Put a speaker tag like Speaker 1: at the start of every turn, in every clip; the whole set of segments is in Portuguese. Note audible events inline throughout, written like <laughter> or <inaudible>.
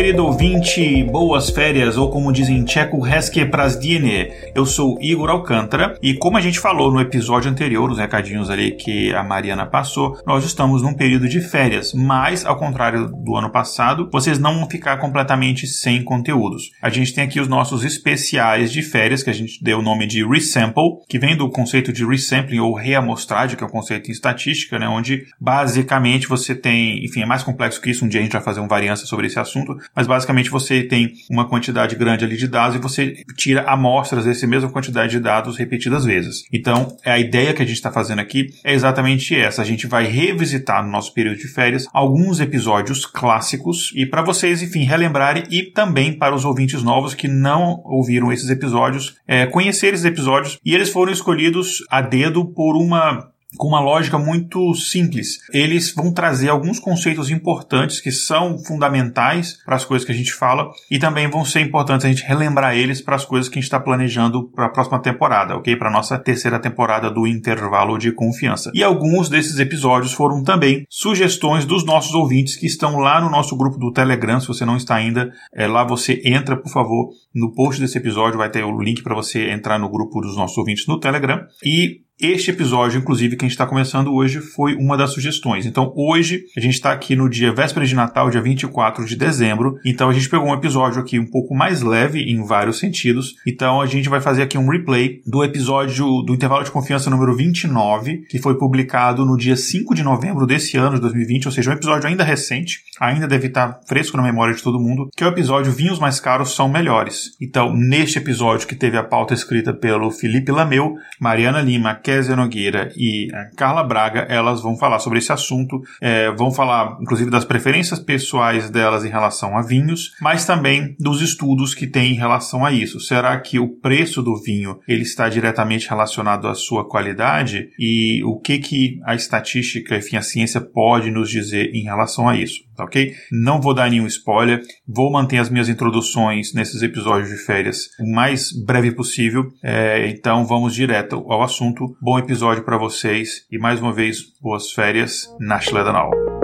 Speaker 1: Querido ouvinte, boas férias, ou como dizem tcheco, hezke prazdine. Eu sou Igor Alcântara, e como a gente falou no episódio anterior, os recadinhos ali que a Mariana passou, nós estamos num período de férias, mas, ao contrário do ano passado, vocês não vão ficar completamente sem conteúdos. A gente tem aqui os nossos especiais de férias, que a gente deu o nome de Resample, que vem do conceito de resampling ou reamostragem, que é um conceito em estatística, né, onde basicamente você tem, enfim, é mais complexo que isso, um dia a gente vai fazer uma variância sobre esse assunto, mas basicamente você tem uma quantidade grande ali de dados e você tira amostras dessa mesma quantidade de dados repetidas vezes. Então, a ideia que a gente está fazendo aqui é exatamente essa. A gente vai revisitar no nosso período de férias alguns episódios clássicos e para vocês, enfim, relembrarem e também para os ouvintes novos que não ouviram esses episódios, é, conhecer esses episódios e eles foram escolhidos a dedo por uma com uma lógica muito simples. Eles vão trazer alguns conceitos importantes que são fundamentais para as coisas que a gente fala e também vão ser importantes a gente relembrar eles para as coisas que a gente está planejando para a próxima temporada, ok? Para nossa terceira temporada do intervalo de confiança. E alguns desses episódios foram também sugestões dos nossos ouvintes que estão lá no nosso grupo do Telegram. Se você não está ainda, é, lá você entra, por favor, no post desse episódio vai ter o link para você entrar no grupo dos nossos ouvintes no Telegram e este episódio, inclusive, que a gente está começando hoje, foi uma das sugestões. Então, hoje, a gente está aqui no dia véspera de Natal, dia 24 de dezembro. Então, a gente pegou um episódio aqui um pouco mais leve, em vários sentidos. Então, a gente vai fazer aqui um replay do episódio do intervalo de confiança número 29, que foi publicado no dia 5 de novembro desse ano, de 2020, ou seja, um episódio ainda recente, ainda deve estar fresco na memória de todo mundo, que é o episódio Vinhos Mais Caros São Melhores. Então, neste episódio, que teve a pauta escrita pelo Felipe Lameu, Mariana Lima, Kézia Nogueira e Carla Braga, elas vão falar sobre esse assunto, é, vão falar inclusive das preferências pessoais delas em relação a vinhos, mas também dos estudos que tem em relação a isso. Será que o preço do vinho ele está diretamente relacionado à sua qualidade e o que que a estatística, enfim, a ciência pode nos dizer em relação a isso, tá ok? Não vou dar nenhum spoiler, vou manter as minhas introduções nesses episódios de férias o mais breve possível, é, então vamos direto ao assunto bom episódio para vocês e mais uma vez boas férias na Schledenau.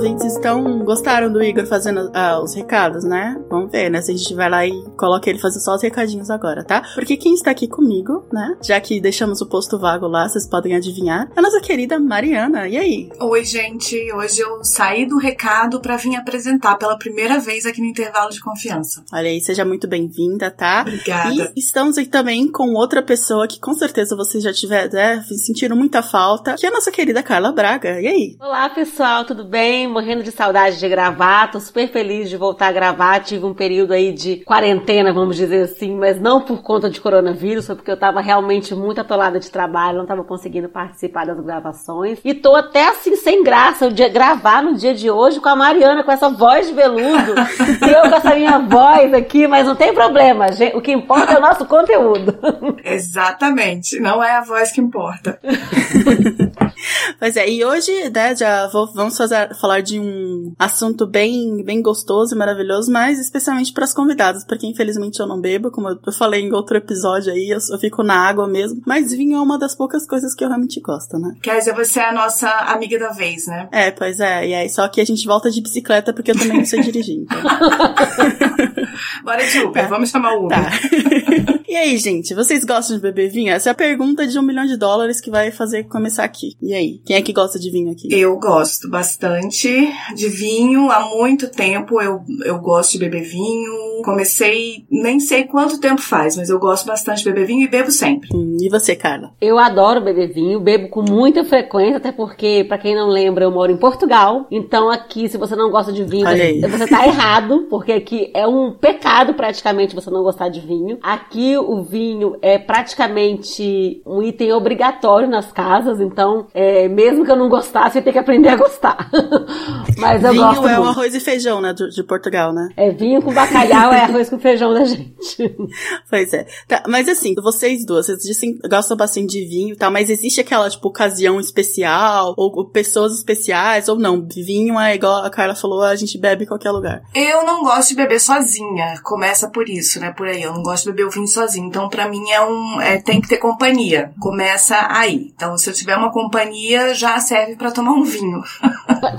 Speaker 2: Ouvintes. Então, gostaram do Igor fazendo ah, os recados, né? Vamos ver, né? Se a gente vai lá e coloca ele fazer só os recadinhos agora, tá? Porque quem está aqui comigo, né? Já que deixamos o posto vago lá, vocês podem adivinhar, é a nossa querida Mariana. E aí?
Speaker 3: Oi, gente. Hoje eu saí do recado para vir apresentar pela primeira vez aqui no intervalo de confiança.
Speaker 2: Olha aí, seja muito bem-vinda, tá?
Speaker 3: Obrigada.
Speaker 2: E estamos aqui também com outra pessoa que com certeza vocês já tiveram, né, sentiram muita falta, que é a nossa querida Carla Braga. E aí?
Speaker 4: Olá, pessoal, tudo bem? Morrendo de saudade de gravar, tô super feliz de voltar a gravar. Tive um período aí de quarentena, vamos dizer assim, mas não por conta de coronavírus, foi porque eu tava realmente muito atolada de trabalho, não tava conseguindo participar das gravações. E tô até assim, sem graça, o dia gravar no dia de hoje com a Mariana, com essa voz de veludo, <laughs> eu com essa minha voz aqui, mas não tem problema, gente, o que importa é o nosso conteúdo.
Speaker 3: Exatamente, não é a voz que importa. <laughs>
Speaker 2: pois é, e hoje, né, já vou, vamos fazer falar de um assunto bem, bem gostoso e maravilhoso, mas especialmente para as convidadas, porque infelizmente eu não bebo, como eu falei em outro episódio aí, eu, eu fico na água mesmo. Mas vinho é uma das poucas coisas que eu realmente gosto, né?
Speaker 3: Quer dizer, você é a nossa amiga da vez, né?
Speaker 2: É, pois é. E aí, só que a gente volta de bicicleta porque eu também não sei dirigir. Então. <laughs>
Speaker 3: Bora de Uber, tá. vamos chamar o Uber. Tá. <laughs>
Speaker 2: e aí, gente, vocês gostam de beber vinho? Essa é a pergunta de um milhão de dólares que vai fazer começar aqui. E aí, quem é que gosta de vinho aqui?
Speaker 3: Eu gosto bastante de vinho. Há muito tempo eu, eu gosto de beber vinho Comecei, nem sei quanto tempo faz, mas eu gosto bastante de beber vinho e bebo sempre.
Speaker 2: Hum, e você, Carla?
Speaker 4: Eu adoro beber vinho, bebo com muita frequência, até porque, para quem não lembra, eu moro em Portugal. Então aqui, se você não gosta de vinho, você, você tá <laughs> errado, porque aqui é um pecado praticamente você não gostar de vinho. Aqui o vinho é praticamente um item obrigatório nas casas, então é, mesmo que eu não gostasse, eu tenho que aprender a gostar. <laughs> Mas eu
Speaker 2: vinho
Speaker 4: gosto
Speaker 2: é
Speaker 4: muito.
Speaker 2: o arroz e feijão, né, de, de Portugal, né?
Speaker 4: É vinho com bacalhau, é arroz com feijão da gente. <laughs>
Speaker 2: Pois é. Tá, mas assim, vocês duas, vocês dizem, gostam bastante de vinho e tal, mas existe aquela, tipo, ocasião especial, ou, ou pessoas especiais, ou não? Vinho é igual a Carla falou, a gente bebe em qualquer lugar.
Speaker 3: Eu não gosto de beber sozinha. Começa por isso, né? Por aí. Eu não gosto de beber o vinho sozinho. Então, pra mim, é um. É, tem que ter companhia. Começa aí. Então, se eu tiver uma companhia, já serve pra tomar um vinho.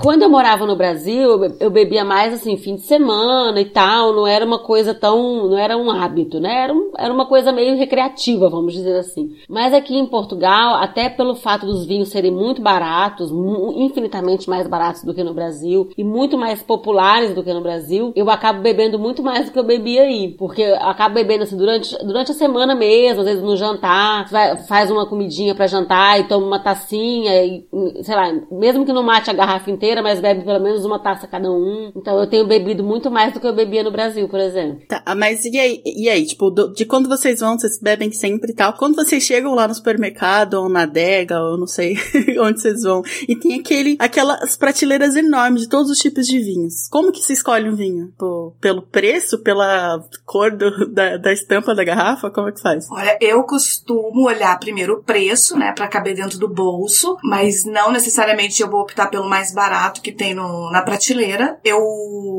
Speaker 4: Quando eu morava no Brasil, eu be- eu bebia mais assim, fim de semana e tal, não era uma coisa tão. não era um hábito, né? Era, um- era uma coisa meio recreativa, vamos dizer assim. Mas aqui em Portugal, até pelo fato dos vinhos serem muito baratos, infinitamente mais baratos do que no Brasil, e muito mais populares do que no Brasil, eu acabo bebendo muito mais do que eu bebia aí. Porque eu acabo bebendo assim durante, durante a semana mesmo, às vezes no jantar, vai- faz uma comidinha pra jantar e toma uma tacinha, e, sei lá, mesmo que não mate a garrafa inteira, mas bebe pelo menos uma taça cada um. Então eu tenho bebido muito mais do que eu bebia no Brasil, por exemplo.
Speaker 2: Tá, mas e aí, e aí tipo, do- de quando vocês vão, vocês bebem sempre e tal, quando vocês chegam lá no supermercado, ou na adega, ou não sei <laughs> onde vocês vão, e tem aquele, aquelas prateleiras enormes de todos os tipos de vinhos. Como que se escolhe um vinho? Pô, pelo preço, pela cor do- da, da estampa da garrafa? Como é que faz?
Speaker 3: Olha, eu costumo olhar primeiro o preço, né, Pra caber dentro do bolso, mas não necessariamente eu vou optar pelo mais barato que tem no, na prateleira. Eu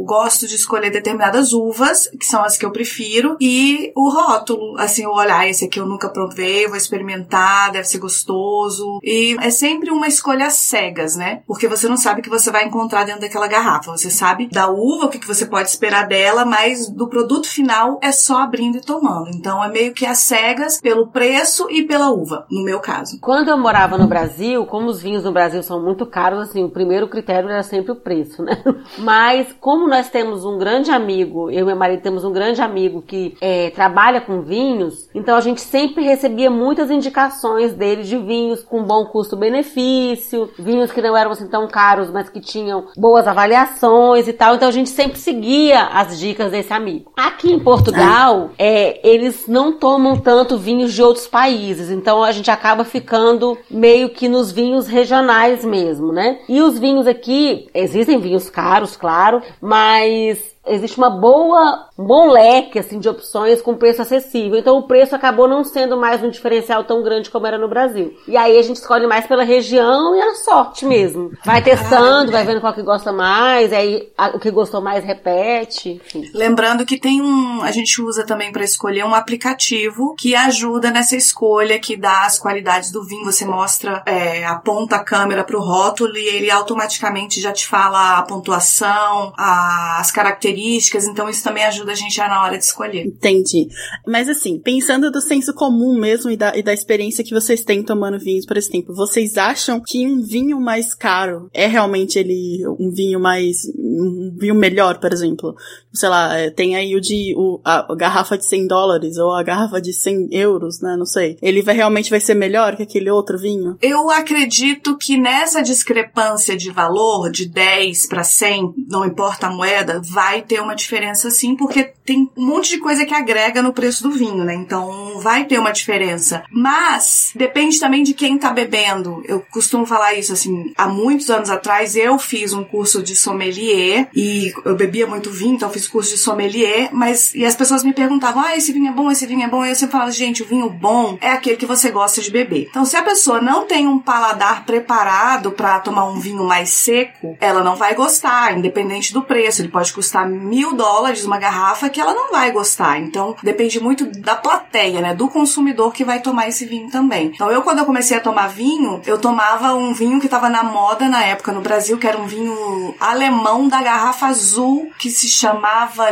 Speaker 3: gosto de escolher determinadas uvas, que são as que eu prefiro, e o rótulo, assim, eu olhar, ah, esse aqui eu nunca provei, vou experimentar, deve ser gostoso. E é sempre uma escolha cegas, né? Porque você não sabe o que você vai encontrar dentro daquela garrafa. Você sabe da uva, o que você pode esperar dela, mas do produto final é só abrindo e tomando. Então é meio que às cegas pelo preço e pela uva, no meu caso.
Speaker 4: Quando eu morava no Brasil, como os vinhos no Brasil são muito caros, assim, o primeiro critério era sempre o preço, né? <laughs> Mas como nós temos um grande amigo, eu e meu marido temos um grande amigo que é, trabalha com vinhos, então a gente sempre recebia muitas indicações dele de vinhos com bom custo-benefício, vinhos que não eram assim tão caros, mas que tinham boas avaliações e tal. Então a gente sempre seguia as dicas desse amigo. Aqui em Portugal, é, eles não tomam tanto vinhos de outros países, então a gente acaba ficando meio que nos vinhos regionais mesmo, né? E os vinhos aqui, existem vinhos caros, claro, mas existe uma boa, um assim de opções com preço acessível. Então o preço acabou não sendo mais um diferencial tão grande como era no Brasil. E aí a gente escolhe mais pela região e a sorte mesmo. Vai testando, vai vendo qual que gosta mais, aí a- o que gostou mais repete, enfim.
Speaker 3: Lembrando que tem um, a gente usa também para escolher um aplicativo que ajuda nessa escolha, que dá as qualidades do vinho. Você mostra, é, aponta a câmera pro rótulo e ele automaticamente já te fala a pontuação, a- as características. Então isso também ajuda a gente já na hora de escolher.
Speaker 2: Entendi. Mas assim, pensando do senso comum mesmo e da, e da experiência que vocês têm tomando vinhos por esse tempo, vocês acham que um vinho mais caro é realmente ele um vinho mais. Um vinho melhor, por exemplo? Sei lá, é, tem aí o de. O, a, a garrafa de 100 dólares ou a garrafa de 100 euros, né? Não sei. Ele vai realmente vai ser melhor que aquele outro vinho?
Speaker 3: Eu acredito que nessa discrepância de valor, de 10 para 100, não importa a moeda, vai ter uma diferença sim, porque tem um monte de coisa que agrega no preço do vinho, né? Então vai ter uma diferença. Mas depende também de quem tá bebendo. Eu costumo falar isso assim, há muitos anos atrás eu fiz um curso de sommelier e eu bebia muito vinho, então fiz curso de sommelier, mas e as pessoas me perguntavam: "Ah, esse vinho é bom, esse vinho é bom". E eu sempre falava: "Gente, o vinho bom é aquele que você gosta de beber". Então se a pessoa não tem um paladar preparado para tomar um vinho mais seco, ela não vai gostar, independente do preço. Ele pode custar mil dólares uma garrafa que ela não vai gostar. Então depende muito da plateia, né? Do consumidor que vai tomar esse vinho também. Então eu quando eu comecei a tomar vinho, eu tomava um vinho que estava na moda na época no Brasil, que era um vinho alemão da garrafa azul que se chamava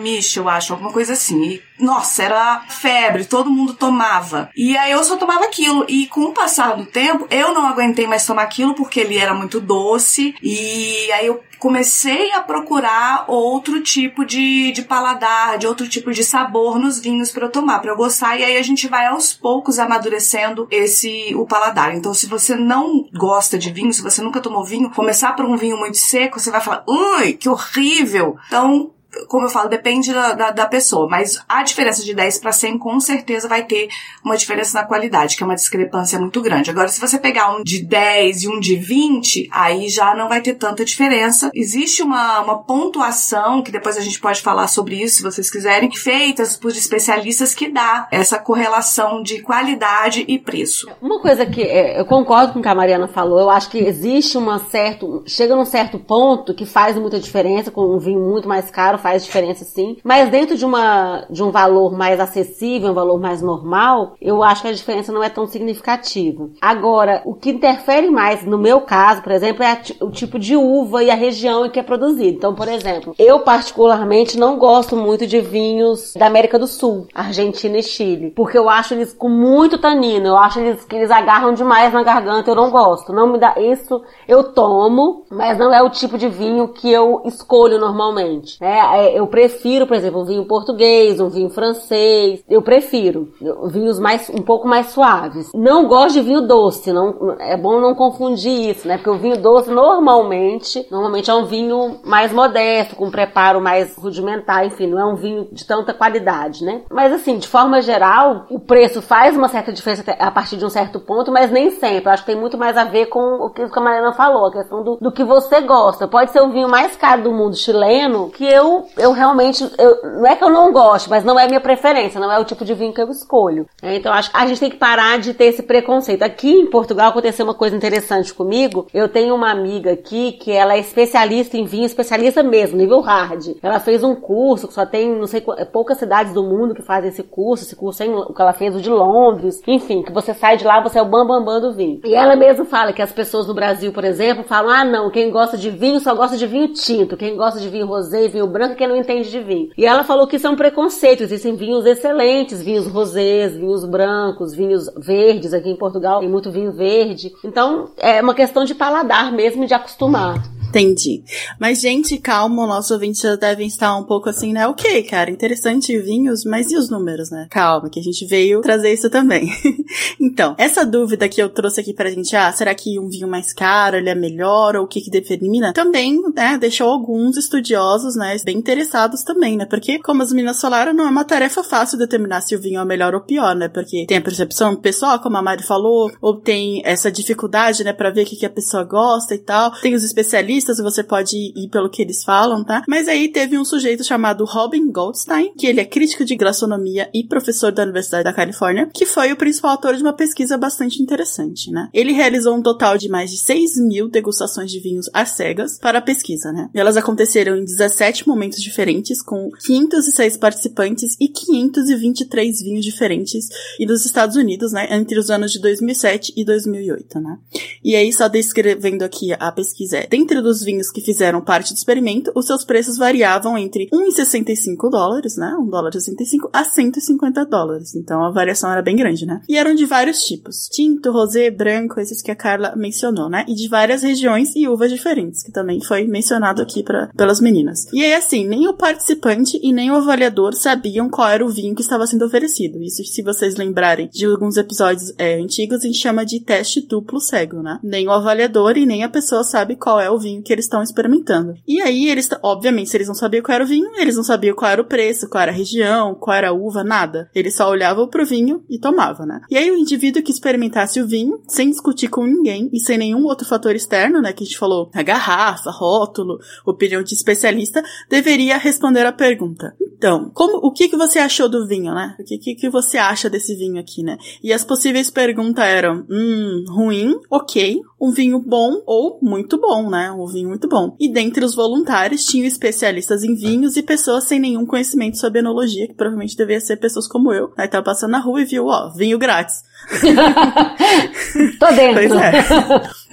Speaker 3: Mich, eu acho, alguma coisa assim. E, nossa, era febre, todo mundo tomava. E aí eu só tomava aquilo. E com o passar do tempo, eu não aguentei mais tomar aquilo porque ele era muito doce. E aí eu comecei a procurar outro tipo de, de paladar, de outro tipo de sabor nos vinhos para eu tomar, para eu gostar. E aí a gente vai aos poucos amadurecendo esse o paladar. Então, se você não gosta de vinho, se você nunca tomou vinho, começar por um vinho muito seco, você vai falar, ui, que horrível. Então, como eu falo, depende da, da, da pessoa, mas a diferença de 10 para 100 com certeza vai ter uma diferença na qualidade, que é uma discrepância muito grande. Agora, se você pegar um de 10 e um de 20, aí já não vai ter tanta diferença. Existe uma, uma pontuação, que depois a gente pode falar sobre isso, se vocês quiserem, feitas por especialistas que dá essa correlação de qualidade e preço.
Speaker 4: Uma coisa que é, eu concordo com o que a Mariana falou, eu acho que existe uma certo, chega num certo ponto que faz muita diferença, com um vinho muito mais caro faz diferença sim, mas dentro de uma de um valor mais acessível, um valor mais normal, eu acho que a diferença não é tão significativa. Agora, o que interfere mais no meu caso, por exemplo, é o tipo de uva e a região em que é produzido. Então, por exemplo, eu particularmente não gosto muito de vinhos da América do Sul, Argentina e Chile, porque eu acho eles com muito tanino, eu acho eles, que eles agarram demais na garganta, eu não gosto. Não me dá isso, eu tomo, mas não é o tipo de vinho que eu escolho normalmente. É, é eu prefiro, por exemplo, um vinho português, um vinho francês, eu prefiro vinhos mais um pouco mais suaves. Não gosto de vinho doce, não é bom não confundir isso, né? Porque o vinho doce normalmente, normalmente é um vinho mais modesto, com preparo mais rudimentar, enfim, não é um vinho de tanta qualidade, né? Mas assim, de forma geral, o preço faz uma certa diferença a partir de um certo ponto, mas nem sempre. Eu acho que tem muito mais a ver com o que a Mariana falou, a questão do, do que você gosta. Pode ser o vinho mais caro do mundo chileno, que eu, eu realmente, eu, não é que eu não gosto, mas não é minha preferência, não é o tipo de vinho que eu escolho. Então acho que a gente tem que parar de ter esse preconceito. Aqui em Portugal aconteceu uma coisa interessante comigo. Eu tenho uma amiga aqui que ela é especialista em vinho, especialista mesmo, nível hard. Ela fez um curso que só tem, não sei, poucas cidades do mundo que fazem esse curso. Esse curso é o que ela fez o de Londres. Enfim, que você sai de lá, você é o bambambam bam, bam do vinho. E ela mesma fala que as pessoas no Brasil, por exemplo, falam: ah, não, quem gosta de vinho só gosta de vinho tinto. Quem gosta de vinho rosé e vinho branco é quem não entende de vinho. E ela falou que isso é um preconceito. Existem vinhos excelentes, vinhos rosés, vinhos brancos, vinhos verdes. Aqui em Portugal tem muito vinho verde. Então, é uma questão de paladar mesmo de acostumar.
Speaker 2: Entendi. Mas, gente, calma, nossos ouvintes já devem estar um pouco assim, né? Ok, cara, interessante vinhos, mas e os números, né? Calma, que a gente veio trazer isso também. <laughs> então, essa dúvida que eu trouxe aqui pra gente, ah, será que um vinho mais caro, ele é melhor, ou o que que determina? Também, né, deixou alguns estudiosos, né, bem interessados também, né? Porque, como as meninas falaram, não é uma tarefa fácil determinar se o vinho é melhor ou pior, né? Porque tem a percepção pessoal, como a Mari falou, ou tem essa dificuldade, né, pra ver o que, que a pessoa gosta e tal. Tem os especialistas você pode ir pelo que eles falam, tá? Mas aí teve um sujeito chamado Robin Goldstein, que ele é crítico de gastronomia e professor da Universidade da Califórnia, que foi o principal autor de uma pesquisa bastante interessante, né? Ele realizou um total de mais de 6 mil degustações de vinhos às cegas para a pesquisa, né? E elas aconteceram em 17 momentos diferentes, com 506 participantes e 523 vinhos diferentes e dos Estados Unidos, né? Entre os anos de 2007 e 2008, né? E aí, só descrevendo aqui a pesquisa, é, dentro dos vinhos que fizeram parte do experimento, os seus preços variavam entre 1,65 dólares, né? 1 dólar e 65 a 150 dólares. Então a variação era bem grande, né? E eram de vários tipos: tinto, rosé, branco, esses que a Carla mencionou, né? E de várias regiões e uvas diferentes, que também foi mencionado aqui pra, pelas meninas. E aí, assim, nem o participante e nem o avaliador sabiam qual era o vinho que estava sendo oferecido. Isso, se vocês lembrarem de alguns episódios é, antigos, a gente chama de teste duplo cego, né? Nem o avaliador e nem a pessoa sabe qual é o vinho que eles estão experimentando. E aí, eles, obviamente, se eles não sabiam qual era o vinho, eles não sabiam qual era o preço, qual era a região, qual era a uva, nada. Eles só olhavam pro vinho e tomavam, né? E aí, o indivíduo que experimentasse o vinho, sem discutir com ninguém e sem nenhum outro fator externo, né, que a gente falou, a garrafa, rótulo, opinião de especialista, deveria responder a pergunta. Então, como, o que que você achou do vinho, né? O que que, que você acha desse vinho aqui, né? E as possíveis perguntas eram, hum, ruim, ok, um vinho bom ou muito bom, né? Um vinho muito bom. E dentre os voluntários tinham especialistas em vinhos e pessoas sem nenhum conhecimento sobre enologia, que provavelmente devia ser pessoas como eu. Aí tava passando na rua e viu, ó, vinho grátis. <laughs>
Speaker 4: Tô dentro.
Speaker 2: Pois é.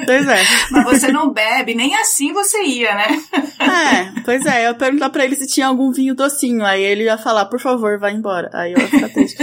Speaker 2: Pois é.
Speaker 3: Mas você não bebe, nem assim você ia, né?
Speaker 2: É, pois é. Eu ia perguntar pra ele se tinha algum vinho docinho. Aí ele ia falar, por favor, vai embora. Aí eu ia ficar triste.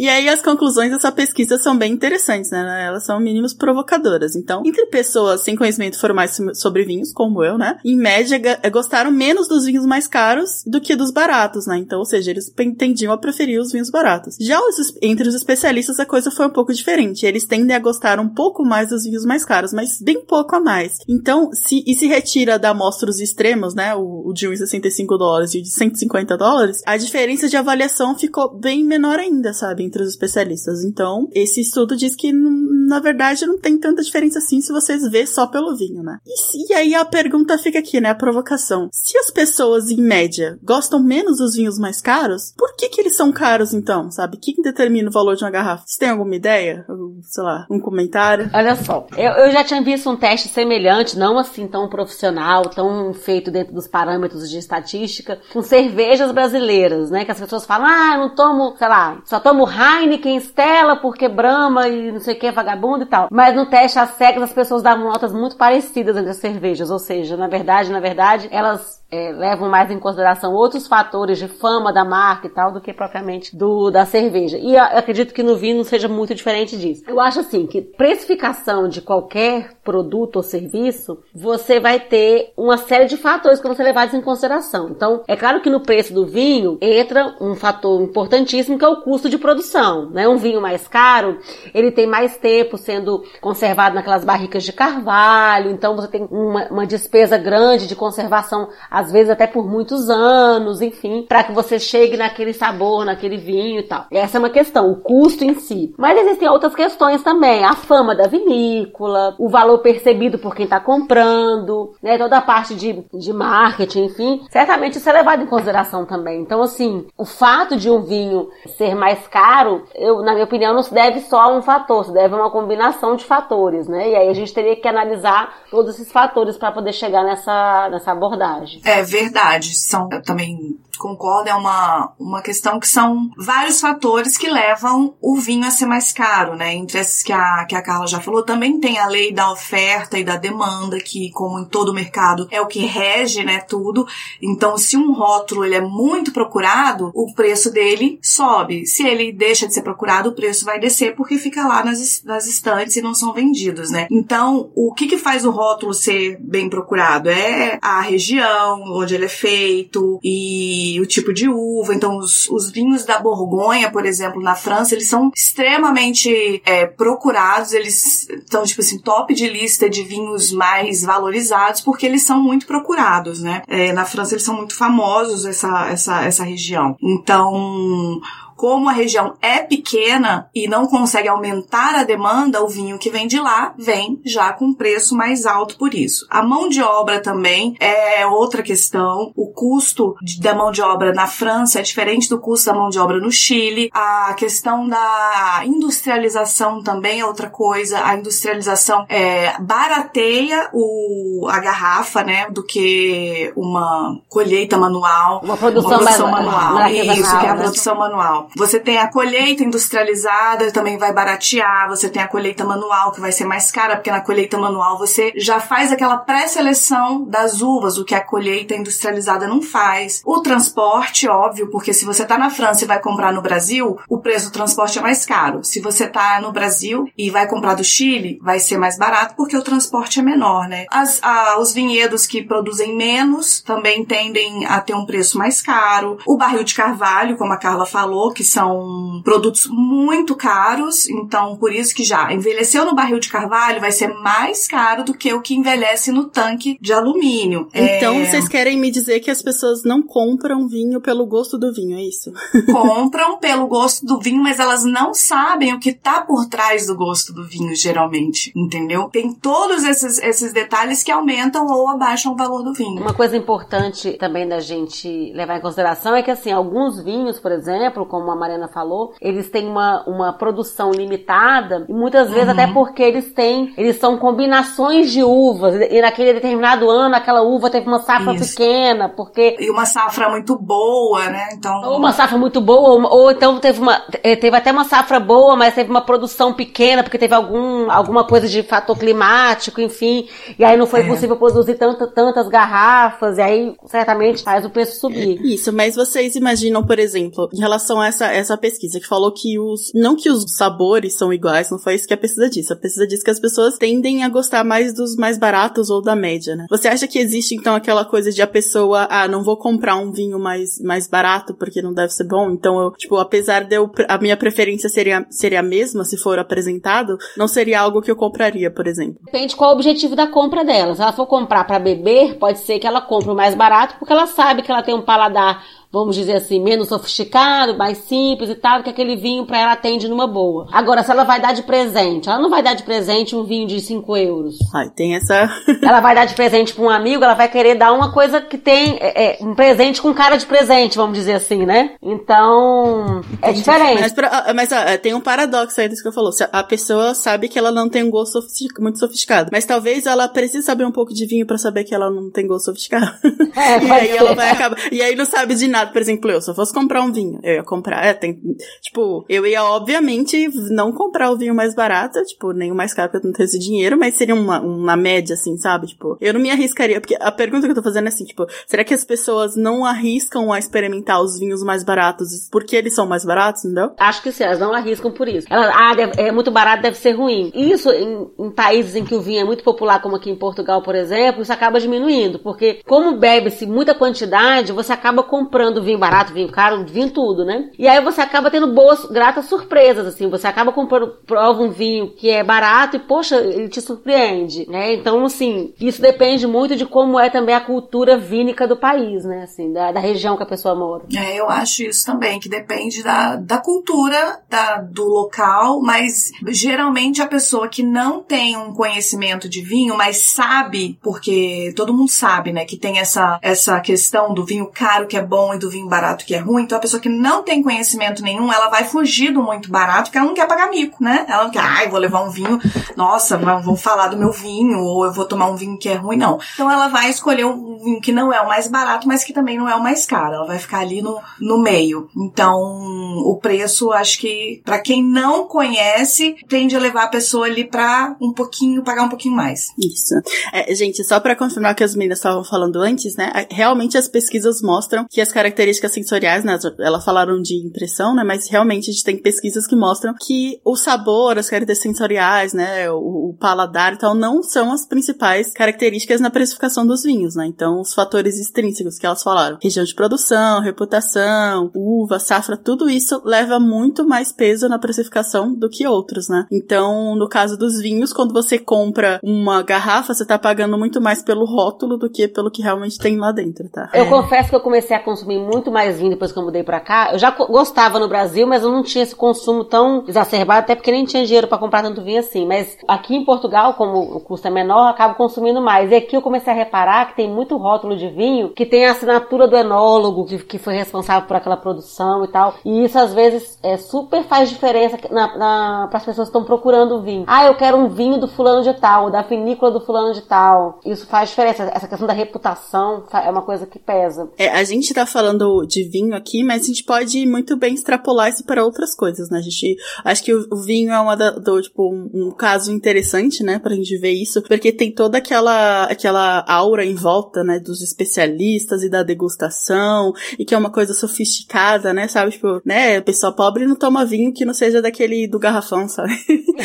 Speaker 2: E aí as conclusões dessa pesquisa são bem interessantes, né? Elas são mínimos provocadoras. Então, entre pessoas sem conhecimento formal sobre vinhos, como eu, né? Em média, gostaram menos dos vinhos mais caros do que dos baratos, né? Então, ou seja, eles tendiam a preferir os vinhos baratos. Já os, entre os especialistas, a coisa foi um pouco diferente. Eles tendem a gostar um pouco mais dos vinhos mais caros, mas bem pouco a mais. Então, se, e se retira da amostra os extremos, né? O, o de 1,65 dólares e o de 150 dólares, a diferença de avaliação ficou bem menor ainda, sabe? Entre os especialistas. Então, esse estudo diz que, na verdade, não tem tanta diferença assim se vocês vê só pelo vinho, né? E, e aí a pergunta fica aqui, né? A provocação. Se as pessoas, em média, gostam menos dos vinhos mais caros, por que que eles são caros, então? Sabe? O que determina o valor de uma garrafa? Você tem alguma ideia? Sei lá, um comentário?
Speaker 4: Olha só, eu, eu já tinha visto um teste semelhante, não assim tão profissional, tão feito dentro dos parâmetros de estatística, com cervejas brasileiras, né? Que as pessoas falam, ah, eu não tomo, sei lá, só tomo Heineken, Stella, porque Brahma e não sei o que, vagabundo e tal. Mas no teste às cegas as pessoas davam notas muito parecidas entre as cervejas, ou seja, na verdade, na verdade, elas é, levam mais em consideração outros fatores de fama da marca e tal do que propriamente do da cerveja. E eu acredito que no vinho seja muito diferente disso. Eu acho assim que precificação de qualquer produto ou serviço, você vai ter uma série de fatores que vão ser levados em consideração. Então, é claro que no preço do vinho entra um fator importantíssimo que é o custo de produção, né? Um vinho mais caro, ele tem mais tempo sendo conservado naquelas barricas de carvalho, então você tem uma, uma despesa grande de conservação às vezes até por muitos anos, enfim, para que você chegue naquele sabor, naquele vinho e tal. Essa é uma questão, o custo em si. Mas existem outras questões também, a fama da vinícola, o valor percebido por quem está comprando, né, toda a parte de, de marketing, enfim, certamente isso é levado em consideração também. Então, assim, o fato de um vinho ser mais caro, eu, na minha opinião, não se deve só a um fator, se deve a uma combinação de fatores, né? E aí a gente teria que analisar todos esses fatores para poder chegar nessa, nessa abordagem.
Speaker 3: É verdade. São também concordo, é uma, uma questão que são vários fatores que levam o vinho a ser mais caro, né? Entre esses que a, que a Carla já falou, também tem a lei da oferta e da demanda, que, como em todo mercado, é o que rege, né, tudo. Então, se um rótulo ele é muito procurado, o preço dele sobe. Se ele deixa de ser procurado, o preço vai descer porque fica lá nas, nas estantes e não são vendidos, né? Então, o que que faz o rótulo ser bem procurado? É a região onde ele é feito e o tipo de uva. Então, os, os vinhos da Borgonha, por exemplo, na França, eles são extremamente é, procurados, eles estão, tipo assim, top de lista de vinhos mais valorizados, porque eles são muito procurados, né? É, na França, eles são muito famosos, essa, essa, essa região. Então, como a região é pequena e não consegue aumentar a demanda, o vinho que vem de lá vem já com preço mais alto por isso. A mão de obra também é outra questão. O custo da mão de obra na França é diferente do custo da mão de obra no Chile. A questão da industrialização também é outra coisa. A industrialização é, barateia o, a garrafa, né, do que uma colheita manual.
Speaker 4: Uma produção, uma produção manual. manual.
Speaker 3: Isso, que é a produção manual. Você tem a colheita industrializada, também vai baratear. Você tem a colheita manual, que vai ser mais cara, porque na colheita manual você já faz aquela pré-seleção das uvas, o que a colheita industrializada não faz. O transporte, óbvio, porque se você tá na França e vai comprar no Brasil, o preço do transporte é mais caro. Se você tá no Brasil e vai comprar do Chile, vai ser mais barato porque o transporte é menor, né? As, a, os vinhedos que produzem menos também tendem a ter um preço mais caro. O barril de carvalho, como a Carla falou, que são produtos muito caros, então por isso que já envelheceu no barril de carvalho vai ser mais caro do que o que envelhece no tanque de alumínio.
Speaker 2: Então é... vocês querem me dizer que as pessoas não compram vinho pelo gosto do vinho, é isso? <laughs>
Speaker 3: compram pelo gosto do vinho, mas elas não sabem o que tá por trás do gosto do vinho, geralmente, entendeu? Tem todos esses, esses detalhes que aumentam ou abaixam o valor do vinho.
Speaker 4: Uma coisa importante também da gente levar em consideração é que, assim, alguns vinhos, por exemplo, como como a Mariana falou, eles têm uma, uma produção limitada e muitas vezes uhum. até porque eles têm, eles são combinações de uvas e naquele determinado ano aquela uva teve uma safra Isso. pequena, porque...
Speaker 3: E uma safra muito boa, né? Então...
Speaker 4: Ou uma safra muito boa, ou, ou então teve uma, eh, teve até uma safra boa, mas teve uma produção pequena porque teve algum, alguma coisa de fator climático, enfim, e aí não foi é. possível produzir tanta, tantas garrafas e aí certamente faz o preço subir.
Speaker 2: Isso, mas vocês imaginam, por exemplo, em relação a essa, essa pesquisa que falou que os. Não que os sabores são iguais, não foi isso que a pesquisa disse. A pesquisa disse que as pessoas tendem a gostar mais dos mais baratos ou da média, né? Você acha que existe então aquela coisa de a pessoa, ah, não vou comprar um vinho mais, mais barato porque não deve ser bom, então eu, tipo, apesar de eu, a minha preferência seria, seria a mesma se for apresentado, não seria algo que eu compraria, por exemplo.
Speaker 4: Depende qual o objetivo da compra dela. Se ela for comprar para beber, pode ser que ela compre o mais barato porque ela sabe que ela tem um paladar vamos dizer assim, menos sofisticado, mais simples e tal, que aquele vinho para ela atende numa boa. Agora, se ela vai dar de presente, ela não vai dar de presente um vinho de 5 euros.
Speaker 2: Ai, tem essa. <laughs>
Speaker 4: ela vai dar de presente para um amigo, ela vai querer dar uma coisa que tem é, é, um presente com cara de presente, vamos dizer assim, né? Então, é diferente.
Speaker 2: Mas, pra, mas ó, tem um paradoxo aí disso que eu falou. A pessoa sabe que ela não tem um gosto sofisticado, muito sofisticado, mas talvez ela precise saber um pouco de vinho para saber que ela não tem gosto sofisticado. É, <laughs> e aí ser. ela vai acabar. E aí não sabe de nada por exemplo, eu, se eu fosse comprar um vinho, eu ia comprar, é, tem, tipo, eu ia obviamente não comprar o vinho mais barato, tipo, nem o mais caro porque eu não tenho esse dinheiro, mas seria uma, uma média, assim, sabe? Tipo, eu não me arriscaria, porque a pergunta que eu tô fazendo é assim, tipo, será que as pessoas não arriscam a experimentar os vinhos mais baratos porque eles são mais baratos, entendeu?
Speaker 4: Acho que sim, elas não arriscam por isso. Elas, ah, deve, é muito barato, deve ser ruim. Isso em, em países em que o vinho é muito popular, como aqui em Portugal, por exemplo, isso acaba diminuindo, porque como bebe-se muita quantidade, você acaba comprando comprando vinho barato, vinho caro, vinho tudo, né? E aí você acaba tendo boas, gratas surpresas, assim. Você acaba comprando, prova um vinho que é barato e, poxa, ele te surpreende, né? Então, assim, isso depende muito de como é também a cultura vínica do país, né? Assim, da, da região que a pessoa mora.
Speaker 3: É, eu acho isso também, que depende da, da cultura, da, do local, mas geralmente a pessoa que não tem um conhecimento de vinho, mas sabe, porque todo mundo sabe, né, que tem essa, essa questão do vinho caro que é bom e do vinho barato que é ruim. Então a pessoa que não tem conhecimento nenhum, ela vai fugir do muito barato porque ela não quer pagar mico, né? Ela não quer, ai, vou levar um vinho, nossa, vão falar do meu vinho, ou eu vou tomar um vinho que é ruim, não. Então ela vai escolher um vinho que não é o mais barato, mas que também não é o mais caro. Ela vai ficar ali no, no meio. Então, o preço, acho que, para quem não conhece, tende a levar a pessoa ali pra um pouquinho, pagar um pouquinho mais.
Speaker 2: Isso. É, gente, só para confirmar o que as meninas estavam falando antes, né? Realmente as pesquisas mostram que as características sensoriais, né? Elas falaram de impressão, né? Mas realmente a gente tem pesquisas que mostram que o sabor, as características sensoriais, né? O, o paladar e tal, não são as principais características na precificação dos vinhos, né? Então, os fatores extrínsecos que elas falaram, região de produção, reputação, uva, safra, tudo isso leva muito mais peso na precificação do que outros, né? Então, no caso dos vinhos, quando você compra uma garrafa, você tá pagando muito mais pelo rótulo do que pelo que realmente tem lá dentro, tá?
Speaker 4: Eu é. confesso que eu comecei a consumir muito mais vinho depois que eu mudei pra cá. Eu já gostava no Brasil, mas eu não tinha esse consumo tão exacerbado, até porque nem tinha dinheiro para comprar tanto vinho assim. Mas aqui em Portugal, como o custo é menor, eu acabo consumindo mais. E aqui eu comecei a reparar que tem muito rótulo de vinho que tem a assinatura do enólogo, que, que foi responsável por aquela produção e tal. E isso às vezes é super faz diferença na, na, para as pessoas que estão procurando vinho. Ah, eu quero um vinho do fulano de tal, da vinícola do fulano de tal. Isso faz diferença. Essa questão da reputação é uma coisa que pesa.
Speaker 2: É, a gente tá falando de vinho aqui, mas a gente pode muito bem extrapolar isso para outras coisas, né? A gente acho que o, o vinho é uma da, do, tipo um, um, caso interessante, né, pra gente ver isso, porque tem toda aquela aquela aura em volta, né, dos especialistas e da degustação, e que é uma coisa sofisticada, né, sabe? Tipo, né, pessoa pobre não toma vinho que não seja daquele do garrafão, sabe?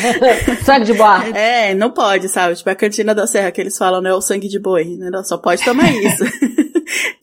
Speaker 2: <laughs>
Speaker 4: sangue de boi. <laughs>
Speaker 2: É, não pode, sabe? Tipo, a cantina da serra que eles falam, né, o sangue de boi, né? Só pode tomar isso. <laughs>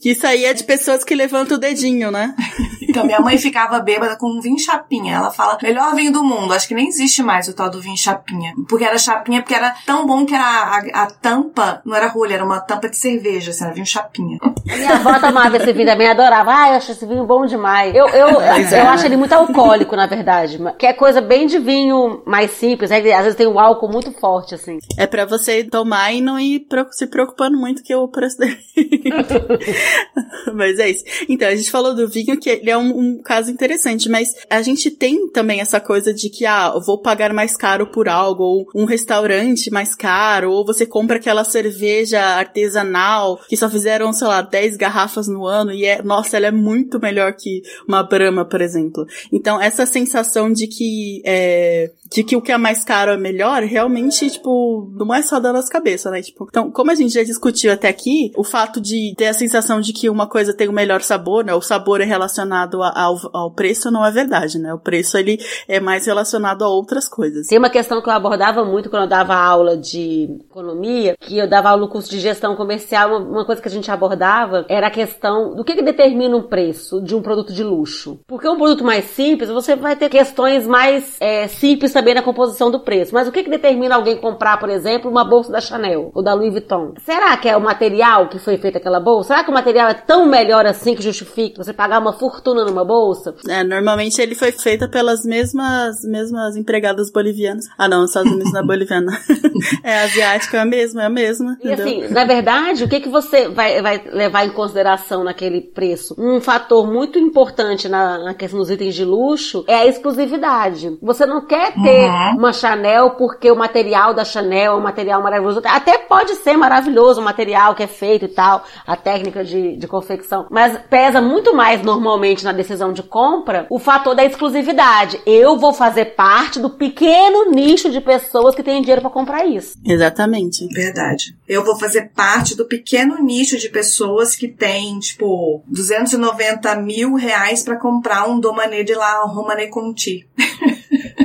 Speaker 2: que isso aí é de pessoas que levantam o dedinho, né? <laughs>
Speaker 3: Então, minha mãe ficava bêbada com um vinho chapinha. Ela fala, melhor vinho do mundo. Acho que nem existe mais o tal do vinho chapinha. Porque era chapinha, porque era tão bom que era a, a, tampa, não era rolha, era uma tampa de cerveja, assim, era vinho chapinha.
Speaker 4: Minha avó tomava esse vinho também, adorava. Ah, eu acho esse vinho bom demais. Eu, eu, eu é. acho ele muito alcoólico, na verdade. Que é coisa bem de vinho mais simples, né? Às vezes tem um álcool muito forte, assim.
Speaker 2: É para você tomar e não ir se preocupando muito que o preço dele. <laughs> Mas é isso. Então, a gente falou do vinho, que ele é um, um, caso interessante, mas a gente tem também essa coisa de que, ah, vou pagar mais caro por algo, ou um restaurante mais caro, ou você compra aquela cerveja artesanal que só fizeram, sei lá, 10 garrafas no ano e é, nossa, ela é muito melhor que uma Brahma, por exemplo. Então, essa sensação de que, é, de que o que é mais caro é melhor, realmente, tipo, não é só da nossa cabeça, né? Tipo, então, como a gente já discutiu até aqui, o fato de ter a sensação de que uma coisa tem o um melhor sabor, né? O sabor é relacionado relacionado ao, ao preço não é verdade, né? O preço ele é mais relacionado a outras coisas.
Speaker 4: Tem uma questão que eu abordava muito quando eu dava aula de economia, que eu dava aula no curso de gestão comercial, uma, uma coisa que a gente abordava era a questão do que, que determina um preço de um produto de luxo. Porque um produto mais simples, você vai ter questões mais é, simples também na composição do preço. Mas o que, que determina alguém comprar, por exemplo, uma bolsa da Chanel ou da Louis Vuitton? Será que é o material que foi feito aquela bolsa? Será que o material é tão melhor assim que justifica você pagar uma fortuna numa bolsa?
Speaker 2: É, normalmente ele foi feito pelas mesmas, mesmas empregadas bolivianas. Ah, não, nos Estados Unidos não é boliviana. <laughs> é asiático, é a mesma, é a mesma.
Speaker 4: E assim, na verdade, o que, que você vai, vai levar em consideração naquele preço? Um fator muito importante na, na questão dos itens de luxo é a exclusividade. Você não quer ter uhum. uma Chanel porque o material da Chanel é um material maravilhoso. Até pode ser maravilhoso o material que é feito e tal, a técnica de, de confecção. Mas pesa muito mais normalmente na decisão de compra o fator da exclusividade. Eu vou fazer parte do pequeno nicho de pessoas que têm dinheiro para comprar isso.
Speaker 2: Exatamente.
Speaker 3: Verdade. Eu vou fazer parte do pequeno nicho de pessoas que têm, tipo, 290 mil reais para comprar um Domané de la Romane Conti. <laughs>